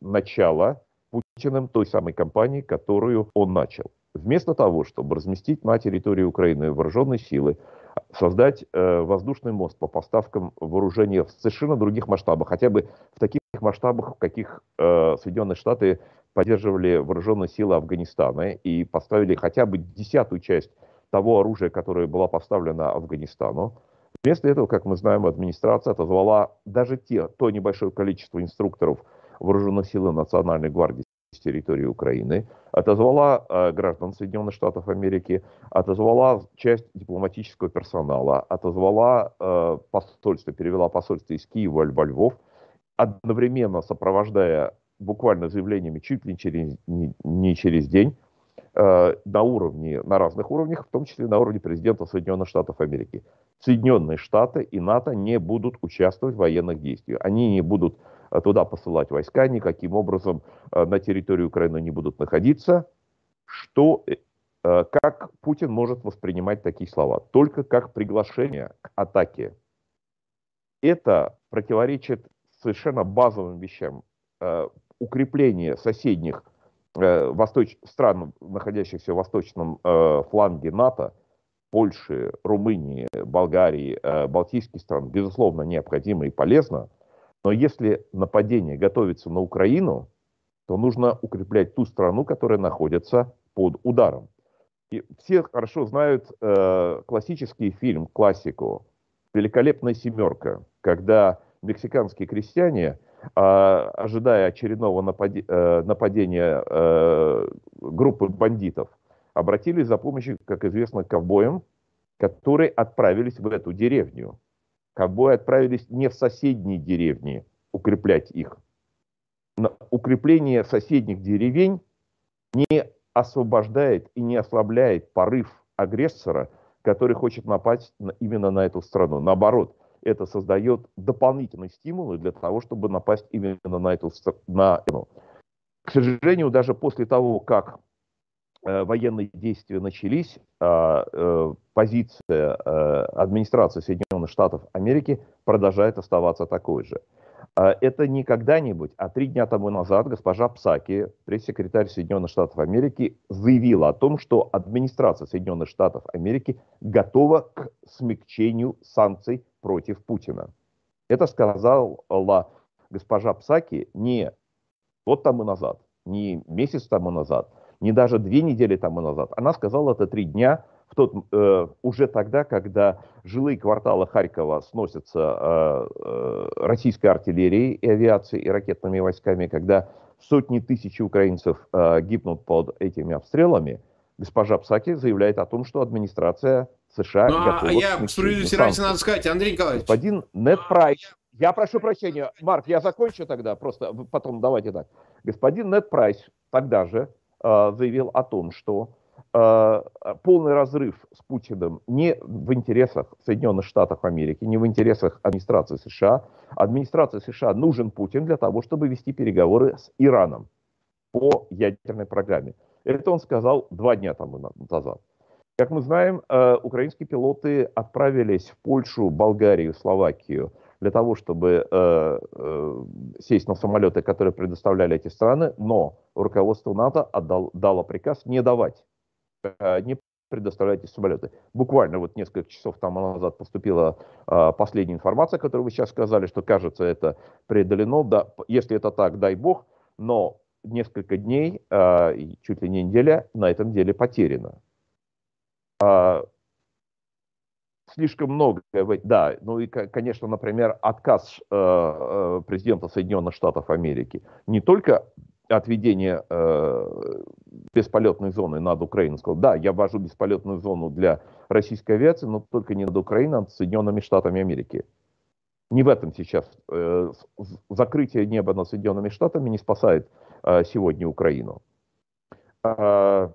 начало Путиным той самой кампании, которую он начал. Вместо того, чтобы разместить на территории Украины вооруженные силы, создать э, воздушный мост по поставкам вооружения в совершенно других масштабах, хотя бы в таких масштабах, в каких э, Соединенные Штаты поддерживали вооруженные силы Афганистана и поставили хотя бы десятую часть того оружия, которое было поставлено Афганистану. Вместо этого, как мы знаем, администрация отозвала даже те, то небольшое количество инструкторов вооруженных сил Национальной гвардии с территории Украины, отозвала э, граждан Соединенных Штатов Америки, отозвала часть дипломатического персонала, отозвала э, посольство, перевела посольство из Киева во Львов, одновременно сопровождая буквально заявлениями чуть ли не через, не, не через день э, на уровне, на разных уровнях, в том числе на уровне президента Соединенных Штатов Америки. Соединенные Штаты и НАТО не будут участвовать в военных действиях. Они не будут Э, туда посылать войска, никаким образом э, на территории Украины не будут находиться. Что, э, как Путин может воспринимать такие слова? Только как приглашение к атаке. Это противоречит совершенно базовым вещам. Укрепление соседних э, восточ... стран, находящихся в восточном э, фланге НАТО, Польши, Румынии, Болгарии, э, Балтийских стран, безусловно, необходимо и полезно. Но если нападение готовится на Украину, то нужно укреплять ту страну, которая находится под ударом. И все хорошо знают э, классический фильм, классику «Великолепная семерка», когда мексиканские крестьяне, ожидая очередного э, нападения э, группы бандитов, обратились за помощью, как известно, к ковбоям, которые отправились в эту деревню. Ковбои отправились не в соседние деревни укреплять их. Укрепление соседних деревень не освобождает и не ослабляет порыв агрессора, который хочет напасть именно на эту страну. Наоборот, это создает дополнительные стимулы для того, чтобы напасть именно на эту страну. К сожалению, даже после того, как э, военные действия начались, э, э, позиция э, администрации Соединенных Штатов Америки продолжает оставаться такой же. А, это не когда-нибудь, а три дня тому назад госпожа Псаки, пресс-секретарь Соединенных Штатов Америки, заявила о том, что администрация Соединенных Штатов Америки готова к смягчению санкций против Путина. Это сказала госпожа Псаки не год тому назад, не месяц тому назад, не даже две недели тому назад. Она сказала это три дня в тот, э, уже тогда, когда жилые кварталы Харькова сносятся э, э, российской артиллерией и авиацией и ракетными войсками, когда сотни тысяч украинцев э, гибнут под этими обстрелами, госпожа Псаки заявляет о том, что администрация США ну, готова... А я справедливости ради надо сказать, Андрей Николаевич. Господин Нед Прайс, я прошу прощения, Марк, я закончу тогда, просто потом давайте так. Господин Нед Прайс тогда же э, заявил о том, что полный разрыв с Путиным не в интересах Соединенных Штатов Америки, не в интересах администрации США. Администрации США нужен Путин для того, чтобы вести переговоры с Ираном по ядерной программе. Это он сказал два дня тому назад. Как мы знаем, э, украинские пилоты отправились в Польшу, Болгарию, Словакию для того, чтобы э, сесть на самолеты, которые предоставляли эти страны, но руководство НАТО отдал, дало приказ не давать Э, не предоставляйте самолеты. Буквально вот несколько часов тому назад поступила э, последняя информация, которую вы сейчас сказали, что кажется это преодолено. Да, если это так, дай бог, но несколько дней, э, чуть ли не неделя на этом деле потеряно. Э, слишком много, да, ну и, конечно, например, отказ э, э, президента Соединенных Штатов Америки не только отведение э, бесполетной зоны над Украиной. Сказал, да, я ввожу бесполетную зону для российской авиации, но только не над Украиной, а над Соединенными Штатами Америки. Не в этом сейчас. Э, закрытие неба над Соединенными Штатами не спасает э, сегодня Украину. Э,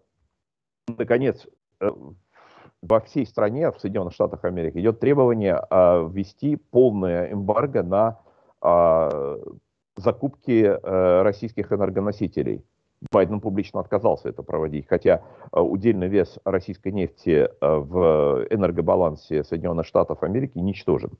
наконец, э, во всей стране, в Соединенных Штатах Америки, идет требование э, ввести полное эмбарго на э, закупки э, российских энергоносителей. Байден публично отказался это проводить, хотя э, удельный вес российской нефти э, в энергобалансе Соединенных Штатов Америки ничтожен.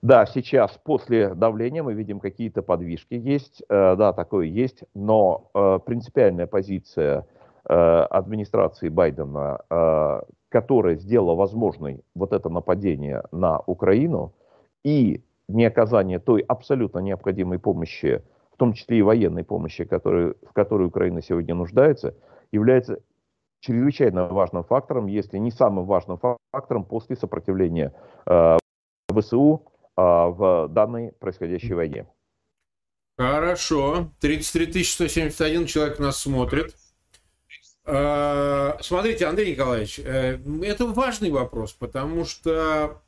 Да, сейчас после давления мы видим какие-то подвижки есть, да, такое есть, но принципиальная позиция администрации Байдена, которая сделала возможной вот это нападение на Украину и неоказание той абсолютно необходимой помощи, в том числе и военной помощи, который, в которой Украина сегодня нуждается, является чрезвычайно важным фактором, если не самым важным фактором после сопротивления э, ВСУ э, в данной происходящей войне. Хорошо. 33 171 человек нас смотрит. Э, смотрите, Андрей Николаевич, э, это важный вопрос, потому что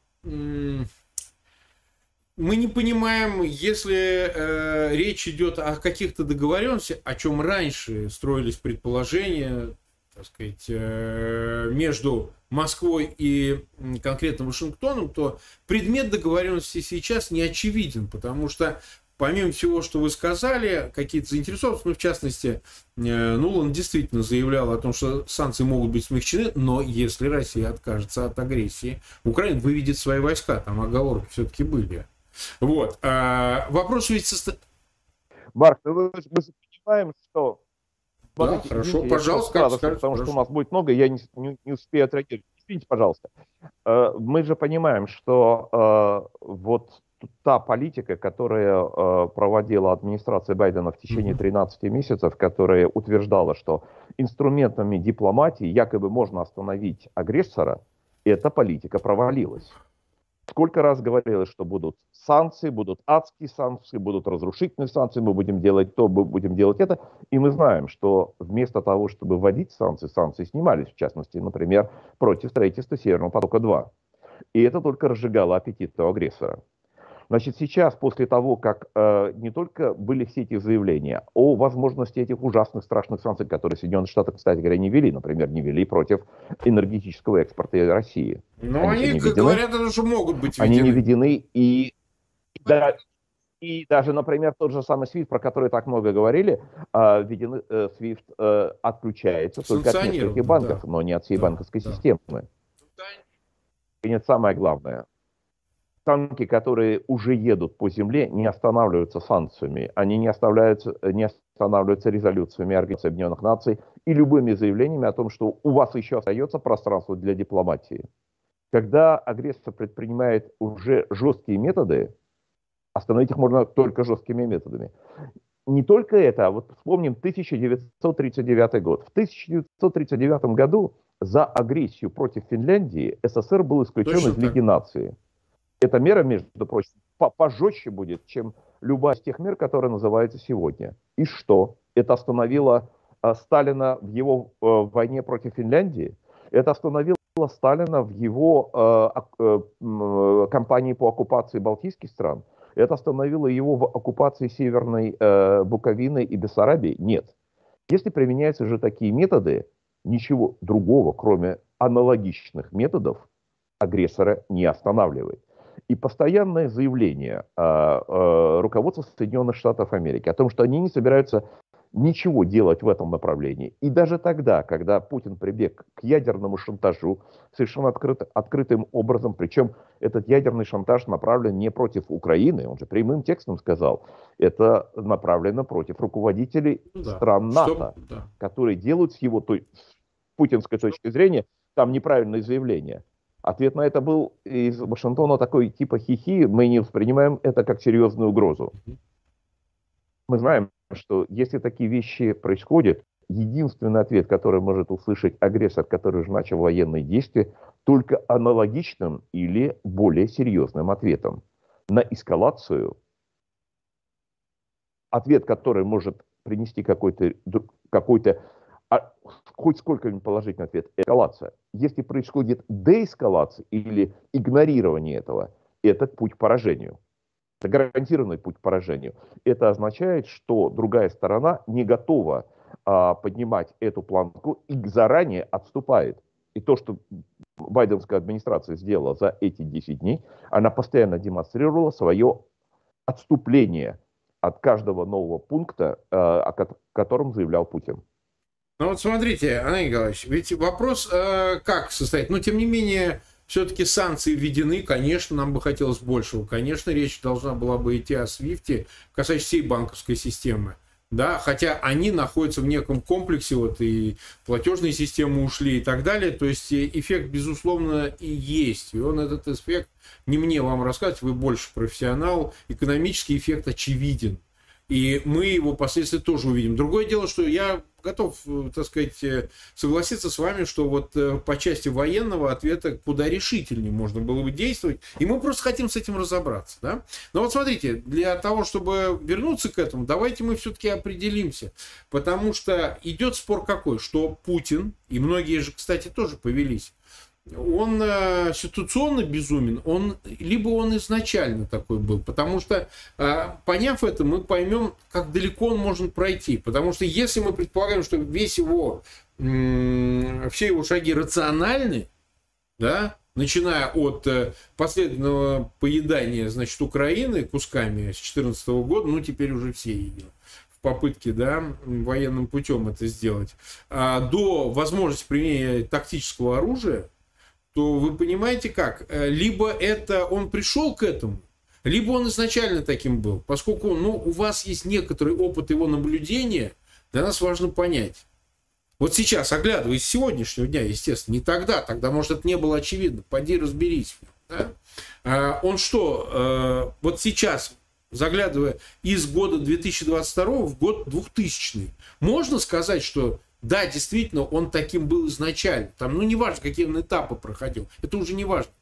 мы не понимаем, если э, речь идет о каких-то договоренностях, о чем раньше строились предположения, так сказать, э, между Москвой и конкретно Вашингтоном, то предмет договоренности сейчас не очевиден, потому что помимо всего, что вы сказали, какие-то заинтересованности, ну, в частности, э, Нулан действительно заявлял о том, что санкции могут быть смягчены, но если Россия откажется от агрессии, Украина выведет свои войска, там оговорки все-таки были. Вот. А, вопрос ведь... Состо... Марк, ну, мы, мы понимаем, что... Да, хорошо, извините, пожалуйста, как скажешь, Потому хорошо. что у нас будет много, я не, не, не успею отреагировать. Извините, пожалуйста. Э, мы же понимаем, что э, вот та политика, которая э, проводила администрация Байдена в течение 13 месяцев, которая утверждала, что инструментами дипломатии якобы можно остановить агрессора, эта политика провалилась. Сколько раз говорилось, что будут санкции, будут адские санкции, будут разрушительные санкции, мы будем делать то, мы будем делать это. И мы знаем, что вместо того, чтобы вводить санкции, санкции снимались, в частности, например, против строительства Северного потока-2. И это только разжигало аппетит у агрессора. Значит, сейчас, после того, как э, не только были все эти заявления о возможности этих ужасных, страшных санкций, которые Соединенные Штаты, кстати говоря, не вели, например, не вели против энергетического экспорта России. Но они, они введены, говорят, что могут быть введены. Они не введены, и, да, и даже, например, тот же самый SWIFT, про который так много говорили, э, введены, э, SWIFT э, отключается только от нескольких банков, да. но не от всей да, банковской да. системы. И нет, самое главное, танки, которые уже едут по земле, не останавливаются санкциями, они не, оставляются, не останавливаются резолюциями Организации Объединенных Наций и любыми заявлениями о том, что у вас еще остается пространство для дипломатии. Когда агрессор предпринимает уже жесткие методы, остановить их можно только жесткими методами. Не только это, а вот вспомним 1939 год. В 1939 году за агрессию против Финляндии СССР был исключен Точно из Лиги наций. Эта мера, между прочим, пожестче будет, чем любая из тех мер, которые называются сегодня. И что? Это остановило э, Сталина в его э, войне против Финляндии? Это остановило Сталина в его э, кампании по оккупации балтийских стран? Это остановило его в оккупации Северной Буковины и Бессарабии? Нет. Если применяются же такие методы, ничего другого, кроме аналогичных методов, агрессора не останавливает и постоянное заявление а, а, руководства Соединенных Штатов Америки о том, что они не собираются ничего делать в этом направлении. И даже тогда, когда Путин прибег к ядерному шантажу совершенно открыт, открытым образом, причем этот ядерный шантаж направлен не против Украины, он же прямым текстом сказал, это направлено против руководителей ну да, стран НАТО, что, да. которые делают с его той, с путинской точки зрения там неправильные заявления. Ответ на это был из Вашингтона такой типа хихи, мы не воспринимаем это как серьезную угрозу. Мы знаем, что если такие вещи происходят, единственный ответ, который может услышать агрессор, который уже начал военные действия, только аналогичным или более серьезным ответом на эскалацию. Ответ, который может принести какой-то какой, -то, а, хоть сколько-нибудь положительный ответ – эскалация. Если происходит деэскалация или игнорирование этого, это путь к поражению. Это гарантированный путь к поражению. Это означает, что другая сторона не готова а, поднимать эту планку и заранее отступает. И то, что байденская администрация сделала за эти 10 дней, она постоянно демонстрировала свое отступление от каждого нового пункта, а, о котором заявлял Путин. Ну вот смотрите, Андрей Николаевич, ведь вопрос э, как состоит? Но тем не менее, все-таки санкции введены, конечно, нам бы хотелось большего. Конечно, речь должна была бы идти о Свифте, касаясь всей банковской системы. Да, хотя они находятся в неком комплексе, вот и платежные системы ушли и так далее. То есть э, эффект, безусловно, и есть. И он этот эффект, не мне вам рассказать, вы больше профессионал, экономический эффект очевиден. И мы его последствия тоже увидим. Другое дело, что я готов, э, так сказать, э, согласиться с вами, что вот э, по части военного ответа куда решительнее можно было бы действовать. И мы просто хотим с этим разобраться. Да? Но вот смотрите, для того, чтобы вернуться к этому, давайте мы все-таки определимся. Потому что идет спор какой, что Путин, и многие же, кстати, тоже повелись он э, ситуационно безумен, он либо он изначально такой был, потому что э, поняв это, мы поймем, как далеко он может пройти, потому что если мы предполагаем, что весь его э, все его шаги рациональны, да, начиная от э, последнего поедания, значит, Украины кусками с 2014 года, ну теперь уже все ее попытке, да, военным путем это сделать, а, до возможности применения тактического оружия то вы понимаете как? Э, либо это он пришел к этому, либо он изначально таким был. Поскольку ну, у вас есть некоторый опыт его наблюдения, для нас важно понять. Вот сейчас, оглядываясь сегодняшнего дня, естественно, не тогда, тогда, может, это не было очевидно. Пойди разберись. Да? А, он что, э, вот сейчас, заглядывая из года 2022 в год 2000, можно сказать, что да, действительно, он таким был изначально. Там, ну, неважно, какие он этапы проходил. Это уже не важно.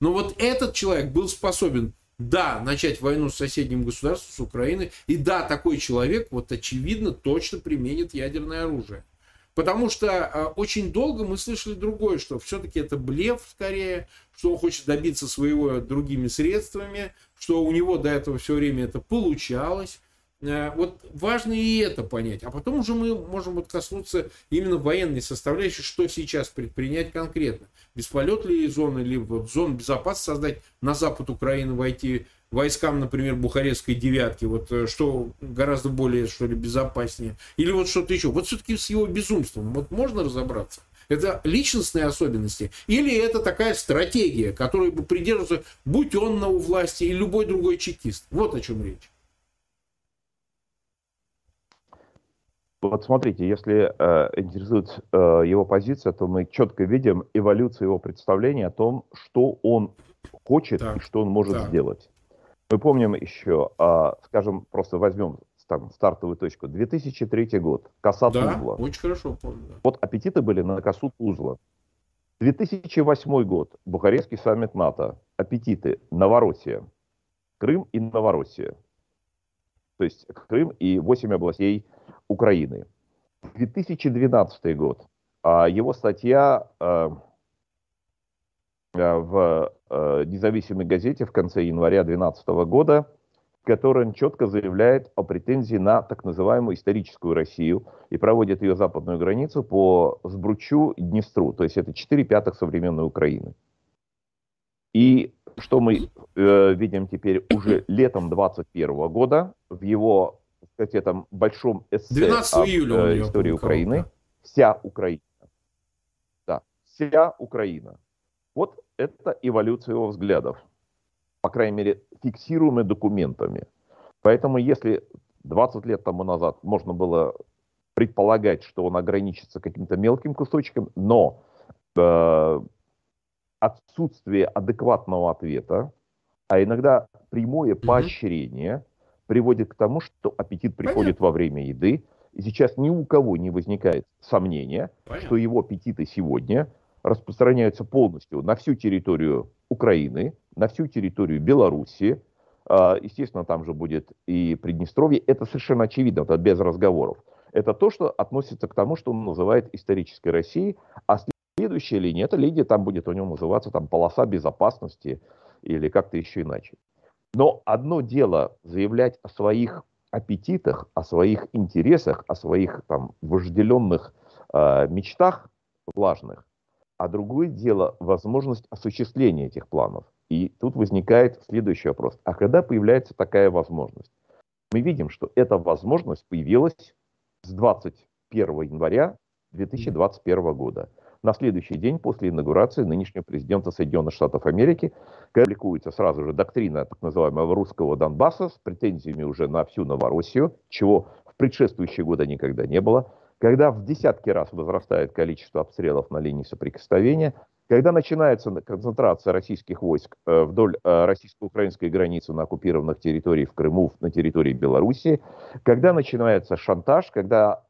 Но вот этот человек был способен, да, начать войну с соседним государством, с Украиной. И да, такой человек, вот очевидно, точно применит ядерное оружие. Потому что э, очень долго мы слышали другое, что все-таки это блеф скорее, что он хочет добиться своего другими средствами, что у него до этого все время это получалось. Э, вот важно и это понять. А потом уже мы можем вот коснуться именно военной составляющей, что сейчас предпринять конкретно. Бесполет ли зоны, либо вот зон безопасности создать на запад Украины, войти войскам, например, Бухарестской девятки, вот э, что гораздо более, что ли, безопаснее. Или вот что-то еще. Вот все-таки с его безумством вот можно разобраться? Это личностные особенности? Или это такая стратегия, которой бы придерживался, будь он на у власти или любой другой чекист? Вот о чем речь. Вот смотрите, если э, интересует э, его позиция, то мы четко видим эволюцию его представления о том, что он хочет так, и что он может так. сделать. Мы помним еще, э, скажем, просто возьмем там, стартовую точку, 2003 год, коса да, Тузла. очень хорошо помню. Вот аппетиты были на косу Тузла. 2008 год, Бухарестский саммит НАТО, аппетиты, Новороссия, Крым и Новороссия. То есть Крым и 8 областей Украины. 2012 год. А его статья э, э, в э, независимой газете в конце января 2012 года, в которой он четко заявляет о претензии на так называемую историческую Россию и проводит ее западную границу по Сбручу и Днестру, то есть это 4 пятых современной Украины. И что мы э, видим теперь уже летом 2021 года в его сказать, этом большом эссе 12 об июля э, истории Украины. Вся Украина. Да, вся Украина. Вот это эволюция его взглядов. По крайней мере, фиксируемые документами. Поэтому если 20 лет тому назад можно было предполагать, что он ограничится каким-то мелким кусочком, но э, отсутствие адекватного ответа, а иногда прямое поощрение – приводит к тому, что аппетит приходит Понятно. во время еды. И сейчас ни у кого не возникает сомнения, Понятно. что его аппетиты сегодня распространяются полностью на всю территорию Украины, на всю территорию Белоруссии. А, естественно, там же будет и Приднестровье. Это совершенно очевидно, это без разговоров. Это то, что относится к тому, что он называет исторической Россией. А следующая линия, эта линия, там будет у него называться там, полоса безопасности или как-то еще иначе. Но одно дело заявлять о своих аппетитах, о своих интересах, о своих там вожделенных э, мечтах влажных, а другое дело возможность осуществления этих планов. И тут возникает следующий вопрос. А когда появляется такая возможность? Мы видим, что эта возможность появилась с 21 января 2021 года на следующий день после инаугурации нынешнего президента Соединенных Штатов Америки, когда публикуется сразу же доктрина так называемого русского Донбасса с претензиями уже на всю Новороссию, чего в предшествующие годы никогда не было, когда в десятки раз возрастает количество обстрелов на линии соприкосновения, когда начинается концентрация российских войск э, вдоль э, российско-украинской границы на оккупированных территориях в Крыму, на территории Белоруссии, когда начинается шантаж, когда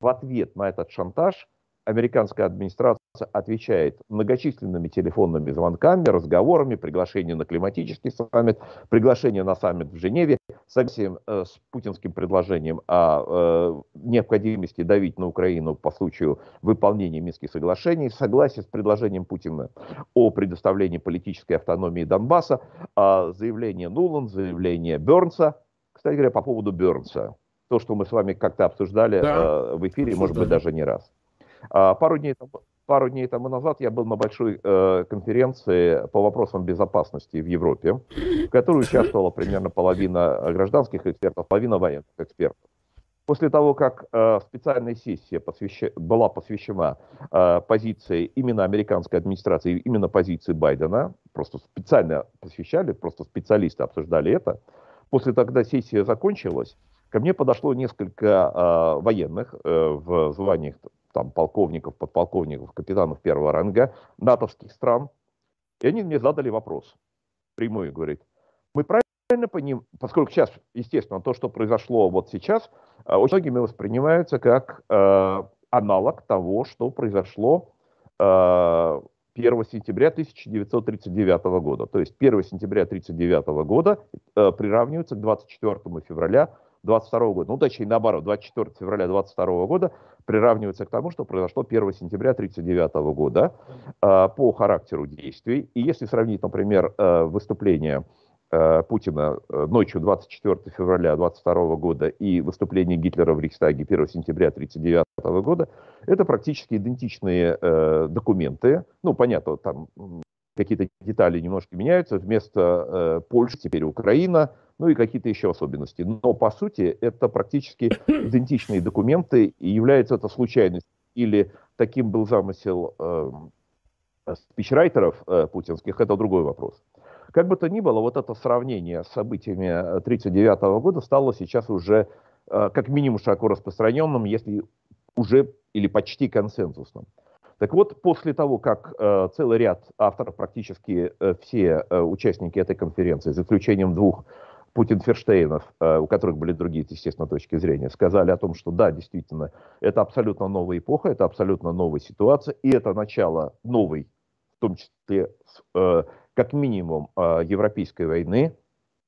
в ответ на этот шантаж американская администрация отвечает многочисленными телефонными звонками, разговорами, приглашением на климатический саммит, приглашением на саммит в Женеве, согласием э, с путинским предложением о э, необходимости давить на Украину по случаю выполнения Минских соглашений, согласие с предложением Путина о предоставлении политической автономии Донбасса, э, заявление Нулан, заявление Бернса. Кстати говоря, по поводу Бернса, то, что мы с вами как-то обсуждали да, э, в эфире, обсуждали. может быть, даже не раз. А, пару дней, пару дней тому назад я был на большой э, конференции по вопросам безопасности в Европе, в которой участвовала примерно половина гражданских экспертов, половина военных экспертов. После того, как э, специальная сессия посвящ... была посвящена э, позиции именно американской администрации, именно позиции Байдена, просто специально посвящали, просто специалисты обсуждали это. После того, когда сессия закончилась, ко мне подошло несколько э, военных э, в званиях там, полковников, подполковников, капитанов первого ранга натовских стран, и они мне задали вопрос, прямой, говорит, мы правильно понимаем, поскольку сейчас, естественно, то, что произошло вот сейчас, э, очень многими воспринимается как э, аналог того, что произошло э, 1 сентября 1939 года. То есть 1 сентября 1939 года э, приравнивается к 24 февраля 22 года. Ну, точнее, наоборот, 24 февраля 22 года приравнивается к тому, что произошло 1 сентября 1939 года э, по характеру действий. И если сравнить, например, э, выступление э, Путина э, ночью 24 февраля 22 года и выступление Гитлера в Рейхстаге 1 сентября 1939 года, это практически идентичные э, документы. Ну, понятно, там какие-то детали немножко меняются. Вместо э, Польши теперь Украина, ну и какие-то еще особенности. Но по сути это практически идентичные документы, и является это случайностью или таким был замысел э, спичрайтеров э, путинских, это другой вопрос. Как бы то ни было, вот это сравнение с событиями 1939 года стало сейчас уже э, как минимум широко распространенным, если уже или почти консенсусным. Так вот, после того, как э, целый ряд авторов, практически э, все э, участники этой конференции, за исключением двух Путин-Ферштейнов, э, у которых были другие, естественно, точки зрения, сказали о том, что да, действительно, это абсолютно новая эпоха, это абсолютно новая ситуация, и это начало новой, в том числе, э, как минимум, э, европейской войны,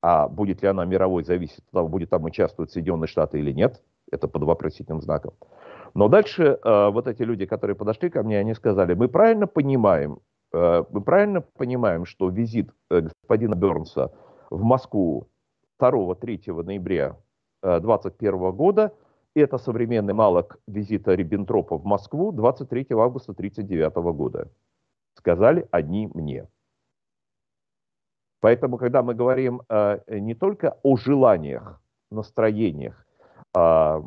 а будет ли она мировой, зависит от того, будет там участвовать Соединенные Штаты или нет, это под вопросительным знаком. Но дальше э, вот эти люди, которые подошли ко мне, они сказали, мы правильно понимаем, э, мы правильно понимаем, что визит э, господина Бернса в Москву 2-3 ноября 2021 э, года это современный аналог визита Риббентропа в Москву 23 августа 1939 года. Сказали одни мне. Поэтому, когда мы говорим э, не только о желаниях, настроениях, Э,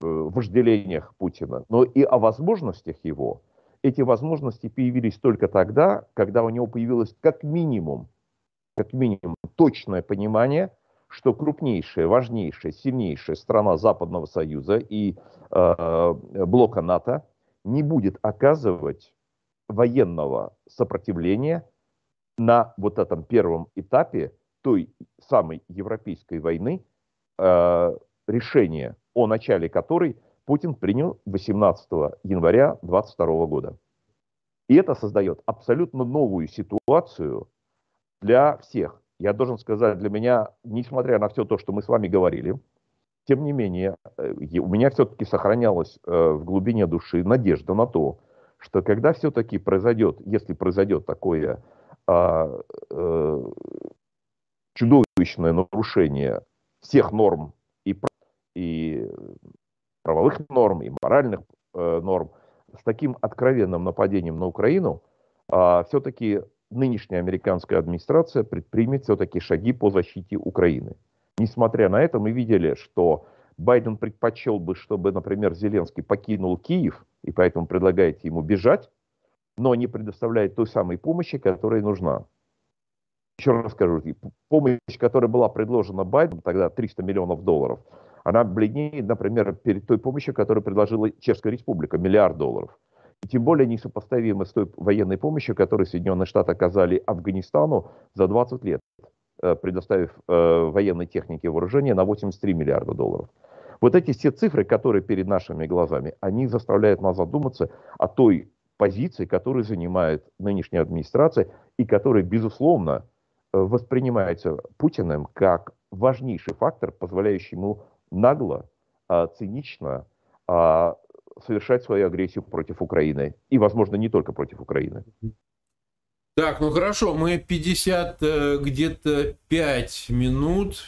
вожделениях Путина, но и о возможностях его. Эти возможности появились только тогда, когда у него появилось как минимум, как минимум точное понимание, что крупнейшая, важнейшая, сильнейшая страна Западного Союза и э, блока НАТО не будет оказывать военного сопротивления на вот этом первом этапе той самой европейской войны, э, решения о начале которой Путин принял 18 января 2022 года. И это создает абсолютно новую ситуацию для всех. Я должен сказать, для меня, несмотря на все то, что мы с вами говорили, тем не менее, э, у меня все-таки сохранялась э, в глубине души надежда на то, что когда все-таки произойдет, если произойдет такое а, э, чудовищное нарушение всех норм и и правовых норм, и моральных э, норм, с таким откровенным нападением на Украину, э, все-таки нынешняя американская администрация предпримет все-таки шаги по защите Украины. Несмотря на это, мы видели, что Байден предпочел бы, чтобы, например, Зеленский покинул Киев, и поэтому предлагает ему бежать, но не предоставляет той самой помощи, которая нужна. Еще раз скажу, помощь, которая была предложена Байденом, тогда 300 миллионов долларов, она бледнеет, например, перед той помощью, которую предложила Чешская Республика, миллиард долларов. И тем более несопоставимо с той военной помощью, которую Соединенные Штаты оказали Афганистану за 20 лет, э, предоставив э, военной технике вооружения на 83 миллиарда долларов. Вот эти все цифры, которые перед нашими глазами, они заставляют нас задуматься о той позиции, которую занимает нынешняя администрация и которая, безусловно, э, воспринимается Путиным как важнейший фактор, позволяющий ему нагло, а, цинично а, совершать свою агрессию против Украины. И, возможно, не только против Украины. Так, ну хорошо, мы 50 э, где-то 5 минут,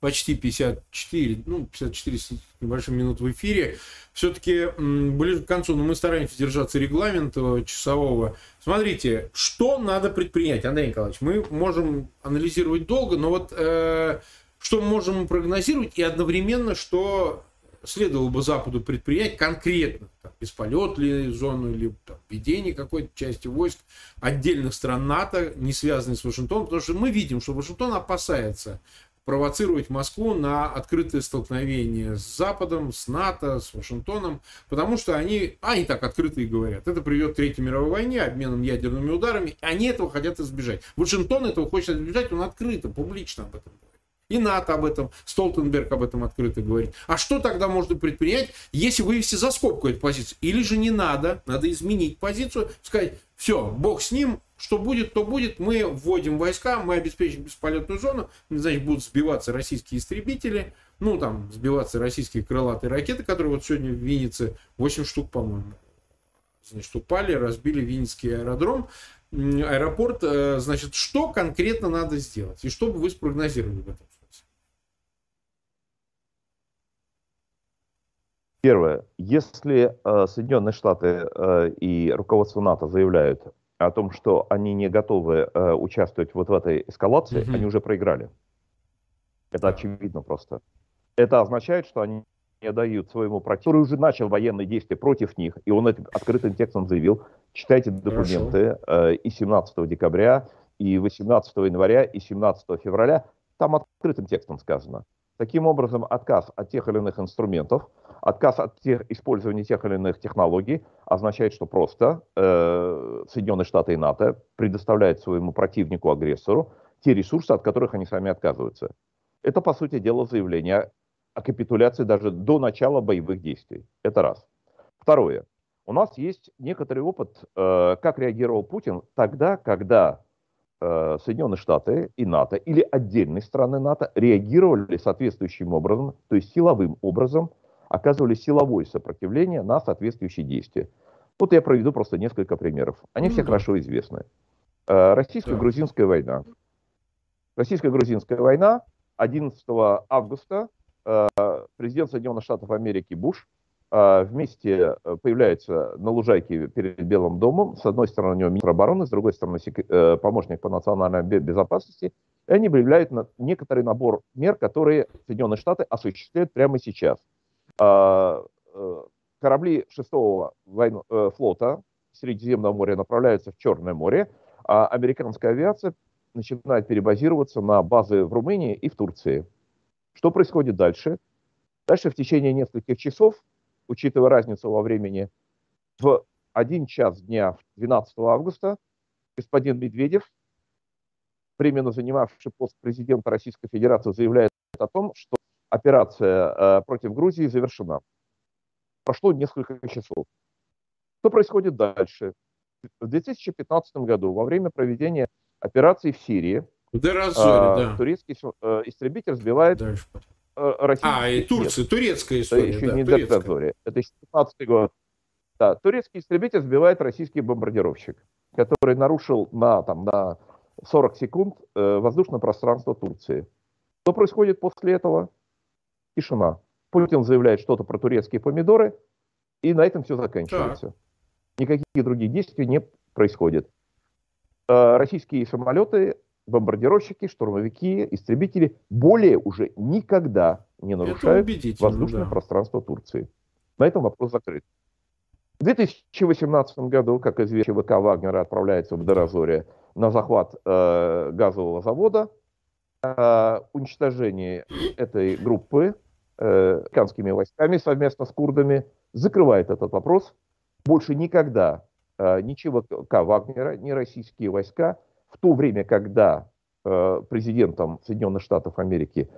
почти 54, ну 54 с небольшим минут в эфире. Все-таки ближе к концу, но мы стараемся держаться регламента часового. Смотрите, что надо предпринять, Андрей Николаевич? Мы можем анализировать долго, но вот э, что мы можем прогнозировать и одновременно, что следовало бы Западу предпринять конкретно, там, бесполет ли зону, или там, введение какой-то части войск отдельных стран НАТО, не связанных с Вашингтоном, потому что мы видим, что Вашингтон опасается провоцировать Москву на открытое столкновение с Западом, с НАТО, с Вашингтоном, потому что они, а, они так открыто и говорят, это приведет к Третьей мировой войне, обменом ядерными ударами, они этого хотят избежать. Вашингтон этого хочет избежать, он открыто, публично об этом говорит. И НАТО об этом, Столтенберг об этом открыто говорит. А что тогда можно предпринять, если вывести за скобку эту позицию? Или же не надо, надо изменить позицию, сказать, все, бог с ним, что будет, то будет, мы вводим войска, мы обеспечим бесполетную зону, значит, будут сбиваться российские истребители, ну, там, сбиваться российские крылатые ракеты, которые вот сегодня в Виннице 8 штук, по-моему, значит, упали, разбили Винницкий аэродром аэропорт, э, значит, что конкретно надо сделать? И что бы вы спрогнозировали в этом смысле? Первое. Если э, Соединенные Штаты э, и руководство НАТО заявляют о том, что они не готовы э, участвовать вот в этой эскалации, mm-hmm. они уже проиграли. Это очевидно просто. Это означает, что они не дают своему противнику, который уже начал военные действия против них, и он этим открытым текстом заявил, читайте документы э, и 17 декабря, и 18 января, и 17 февраля, там открытым текстом сказано. Таким образом, отказ от тех или иных инструментов, отказ от тех, использования тех или иных технологий означает, что просто э, Соединенные Штаты и НАТО предоставляют своему противнику-агрессору те ресурсы, от которых они сами отказываются. Это, по сути дела, заявление о капитуляции даже до начала боевых действий. Это раз. Второе. У нас есть некоторый опыт, э, как реагировал Путин тогда, когда э, Соединенные Штаты и НАТО или отдельные страны НАТО реагировали соответствующим образом, то есть силовым образом, оказывали силовое сопротивление на соответствующие действия. Вот я проведу просто несколько примеров. Они mm-hmm. все хорошо известны. Э, российско-грузинская война. Российско-грузинская война 11 августа Э, президент Соединенных Штатов Америки Буш э, вместе появляется на лужайке перед Белым домом. С одной стороны, у него министр обороны, с другой стороны, помощник по национальной безопасности. И они выявляют некоторый набор мер, которые Соединенные Штаты осуществляют прямо сейчас. Корабли шестого войну, флота Средиземного моря направляются в Черное море, а американская авиация начинает перебазироваться на базы в Румынии и в Турции. Что происходит дальше? Дальше в течение нескольких часов, учитывая разницу во времени, в один час дня 12 августа господин Медведев, временно занимавший пост президента Российской Федерации, заявляет о том, что операция э, против Грузии завершена. Прошло несколько часов. Что происходит дальше? В 2015 году, во время проведения операции в Сирии, Деразоре, а, да. Турецкий э, истребитель сбивает Дальше. Э, российский... А, и Турция, Нет. турецкая история. Это еще да, не Деразоре. Это 16 год. Да, турецкий истребитель сбивает российский бомбардировщик, который нарушил на, там, на 40 секунд э, воздушное пространство Турции. Что происходит после этого? Тишина. Путин заявляет что-то про турецкие помидоры, и на этом все заканчивается. Так. Никаких других действий не происходит. Э, российские самолеты бомбардировщики, штурмовики, истребители более уже никогда не нарушают воздушное да. пространство Турции. На этом вопрос закрыт. В 2018 году, как известно, ВК Вагнера отправляется в Дорозоре на захват э, газового завода. Э, уничтожение этой группы э, американскими войсками совместно с курдами закрывает этот вопрос. Больше никогда э, ни ЧВК Вагнера, ни российские войска в то время, когда э, президентом Соединенных Штатов Америки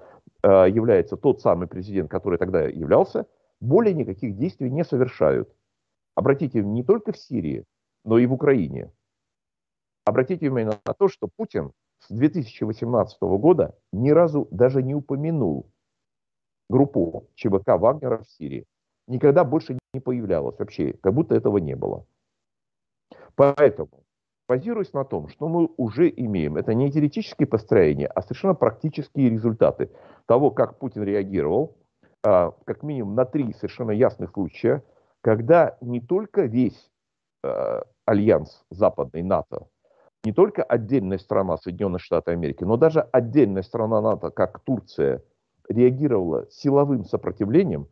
является тот самый президент, который тогда являлся, более никаких действий не совершают. Обратите не только в Сирии, но и в Украине. Обратите внимание на то, что Путин с 2018 года ни разу даже не упомянул группу ЧВК Вагнера в Сирии. Никогда больше не появлялась вообще, как будто этого не было. Поэтому базируясь на том, что мы уже имеем, это не теоретические построения, а совершенно практические результаты того, как Путин реагировал, а, как минимум на три совершенно ясных случая, когда не только весь а, альянс западный НАТО, не только отдельная страна Соединенных Штатов Америки, но даже отдельная страна НАТО, как Турция, реагировала силовым сопротивлением,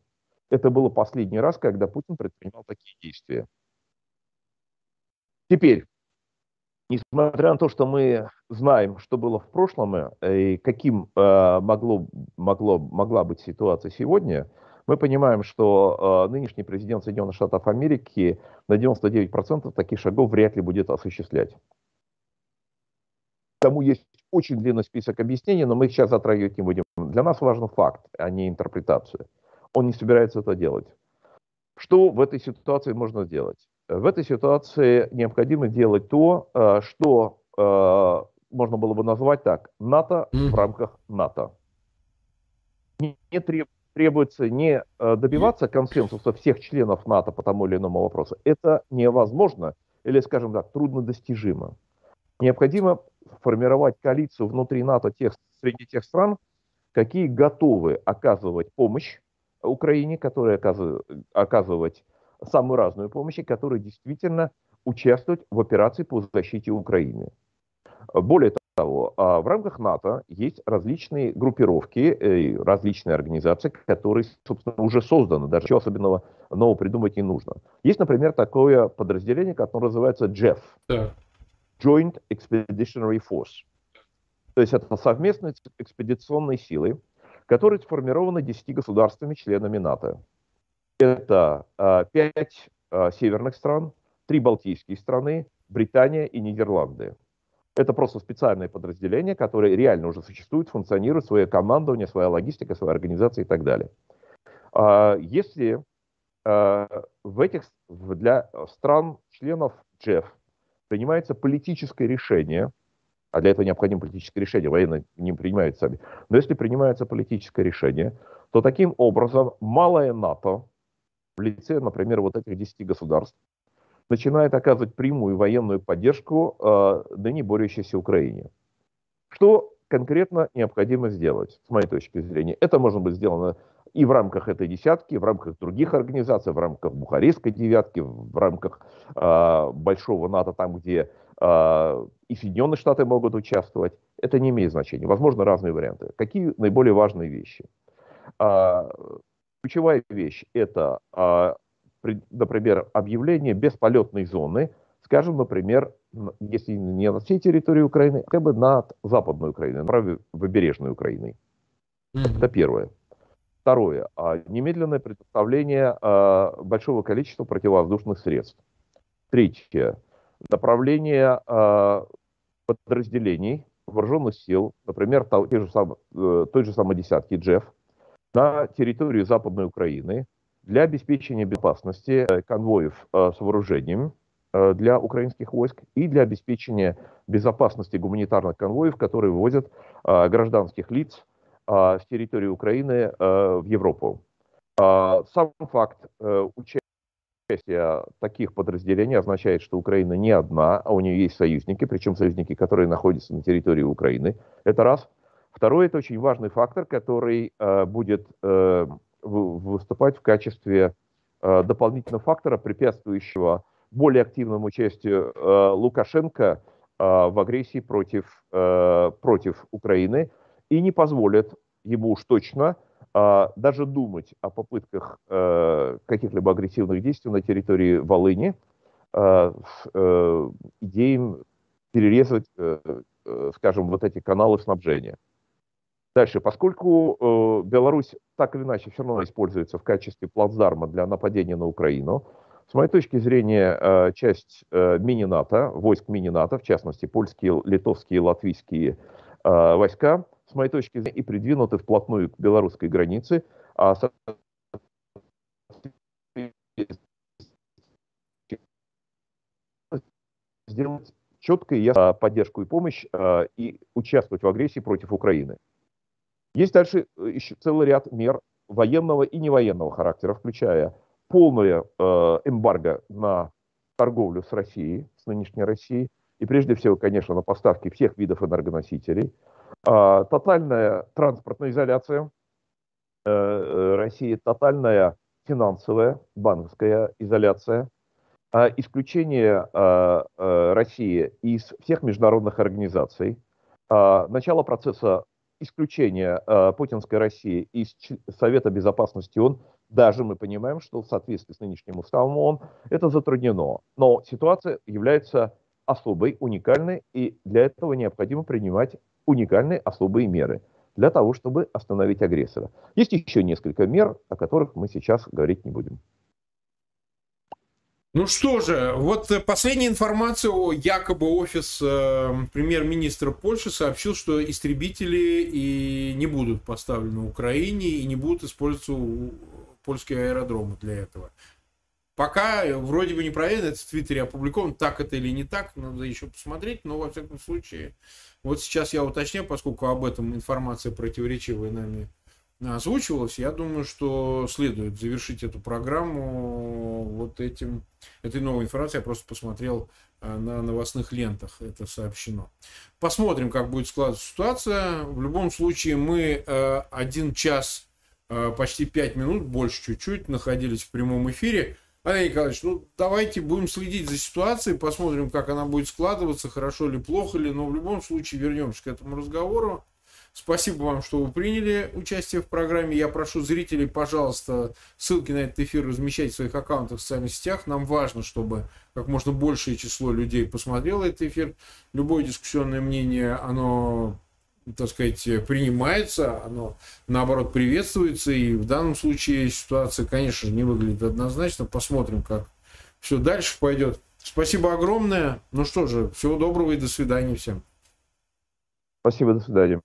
Это было последний раз, когда Путин предпринимал такие действия. Теперь, несмотря на то, что мы знаем, что было в прошлом э, и каким э, могло, могло, могла быть ситуация сегодня, мы понимаем, что э, нынешний президент Соединенных Штатов Америки на 99% таких шагов вряд ли будет осуществлять. Тому есть очень длинный список объяснений, но мы их сейчас затрагивать не будем. Для нас важен факт, а не интерпретация. Он не собирается это делать. Что в этой ситуации можно сделать? В этой ситуации необходимо делать то, э, что э, можно было бы назвать так, НАТО в рамках НАТО. Не, требуется не э, добиваться консенсуса всех членов НАТО по тому или иному вопросу. Это невозможно или, скажем так, труднодостижимо. Необходимо формировать коалицию внутри НАТО тех, среди тех стран, какие готовы оказывать помощь Украине, которые оказывают, оказывать самую разную помощь, и которые действительно участвуют в операции по защите Украины. Более того, а, в рамках НАТО есть различные группировки, различные организации, которые, собственно, уже созданы, даже ничего особенного нового придумать не нужно. Есть, например, такое подразделение, которое называется JEF. Да. Joint Expeditionary Force. То есть это совместные экспедиционные силы, которые сформированы 10 государствами, членами НАТО. Это э, 5 э, северных стран, 3 балтийские страны, Британия и Нидерланды. Это просто специальное подразделение, которое реально уже существует, функционирует, свое командование, своя логистика, своя организация и так далее. А, если а, в этих, для стран, членов JEF, принимается политическое решение, а для этого необходимо политическое решение, военные не принимают сами, но если принимается политическое решение, то таким образом малое НАТО в лице, например, вот этих 10 государств, начинает оказывать прямую военную поддержку э, ныне борющейся Украине. Что конкретно необходимо сделать, с моей точки зрения? Это может быть сделано и в рамках этой десятки, в рамках других организаций, в рамках Бухарестской девятки, в рамках э, большого НАТО, там, где э, и Соединенные Штаты могут участвовать. Это не имеет значения. Возможно, разные варианты. Какие наиболее важные вещи? Э, ключевая вещь – это э, например, объявление бесполетной зоны, скажем, например, если не на всей территории Украины, хотя бы над Западной Украиной, правобережной Украиной. Mm-hmm. Это первое. Второе. А, немедленное предоставление а, большого количества противовоздушных средств. Третье. Направление а, подразделений вооруженных сил, например, той же, самой, э, той же самой десятки Джефф, на территорию Западной Украины – для обеспечения безопасности э, конвоев э, с вооружением для украинских войск и для обеспечения безопасности гуманитарных конвоев, которые вывозят гражданских лиц с территории Украины в Европу. Сам факт участия таких подразделений означает, что Украина не одна, а у нее есть союзники, причем союзники, которые находятся на территории Украины. Это раз. Второй, это очень важный фактор, который будет выступать в качестве э, дополнительного фактора, препятствующего более активному участию э, Лукашенко э, в агрессии против, против Украины и не позволит ему уж точно даже думать о попытках каких-либо агрессивных действий на территории Волыни с идеей перерезать, скажем, вот эти каналы снабжения. Дальше, поскольку э, Беларусь так или иначе все равно используется в качестве плацдарма для нападения на Украину, с моей точки зрения, э, часть э, мини-НАТО, войск мини-НАТО, в частности, польские, литовские, латвийские э, войска, с моей точки зрения, и придвинуты вплотную к белорусской границе, а сделать четкую поддержку и помощь и участвовать в агрессии против Украины. Есть дальше еще целый ряд мер военного и невоенного характера, включая полное э, эмбарго на торговлю с Россией, с нынешней Россией, и прежде всего, конечно, на поставки всех видов энергоносителей, э, тотальная транспортная изоляция. Э, э, России, тотальная финансовая, банковская изоляция, э, исключение э, России из всех международных организаций, начало процесса исключение э, путинской России из Совета Безопасности. ООН, даже мы понимаем, что в соответствии с нынешним уставом ООН это затруднено. Но ситуация является особой, уникальной, и для этого необходимо принимать уникальные особые меры для того, чтобы остановить агрессора. Есть еще несколько мер, о которых мы сейчас говорить не будем. Ну что же, вот э, последняя информация о якобы офис э, премьер-министра Польши сообщил, что истребители и не будут поставлены Украине и не будут использоваться польские аэродромы для этого. Пока вроде бы не проверено, это в Твиттере опубликовано, так это или не так, надо еще посмотреть, но во всяком случае, вот сейчас я уточняю, поскольку об этом информация противоречивая нами озвучивалась, я думаю, что следует завершить эту программу вот этим, этой новой информацией. Я просто посмотрел э, на новостных лентах это сообщено. Посмотрим, как будет складываться ситуация. В любом случае, мы э, один час, э, почти пять минут, больше чуть-чуть, находились в прямом эфире. Андрей Николаевич, ну давайте будем следить за ситуацией, посмотрим, как она будет складываться, хорошо ли, плохо ли, но в любом случае вернемся к этому разговору. Спасибо вам, что вы приняли участие в программе. Я прошу зрителей, пожалуйста, ссылки на этот эфир размещать в своих аккаунтах в социальных сетях. Нам важно, чтобы как можно большее число людей посмотрело этот эфир. Любое дискуссионное мнение, оно так сказать, принимается, оно, наоборот, приветствуется, и в данном случае ситуация, конечно же, не выглядит однозначно. Посмотрим, как все дальше пойдет. Спасибо огромное. Ну что же, всего доброго и до свидания всем. Спасибо, до свидания.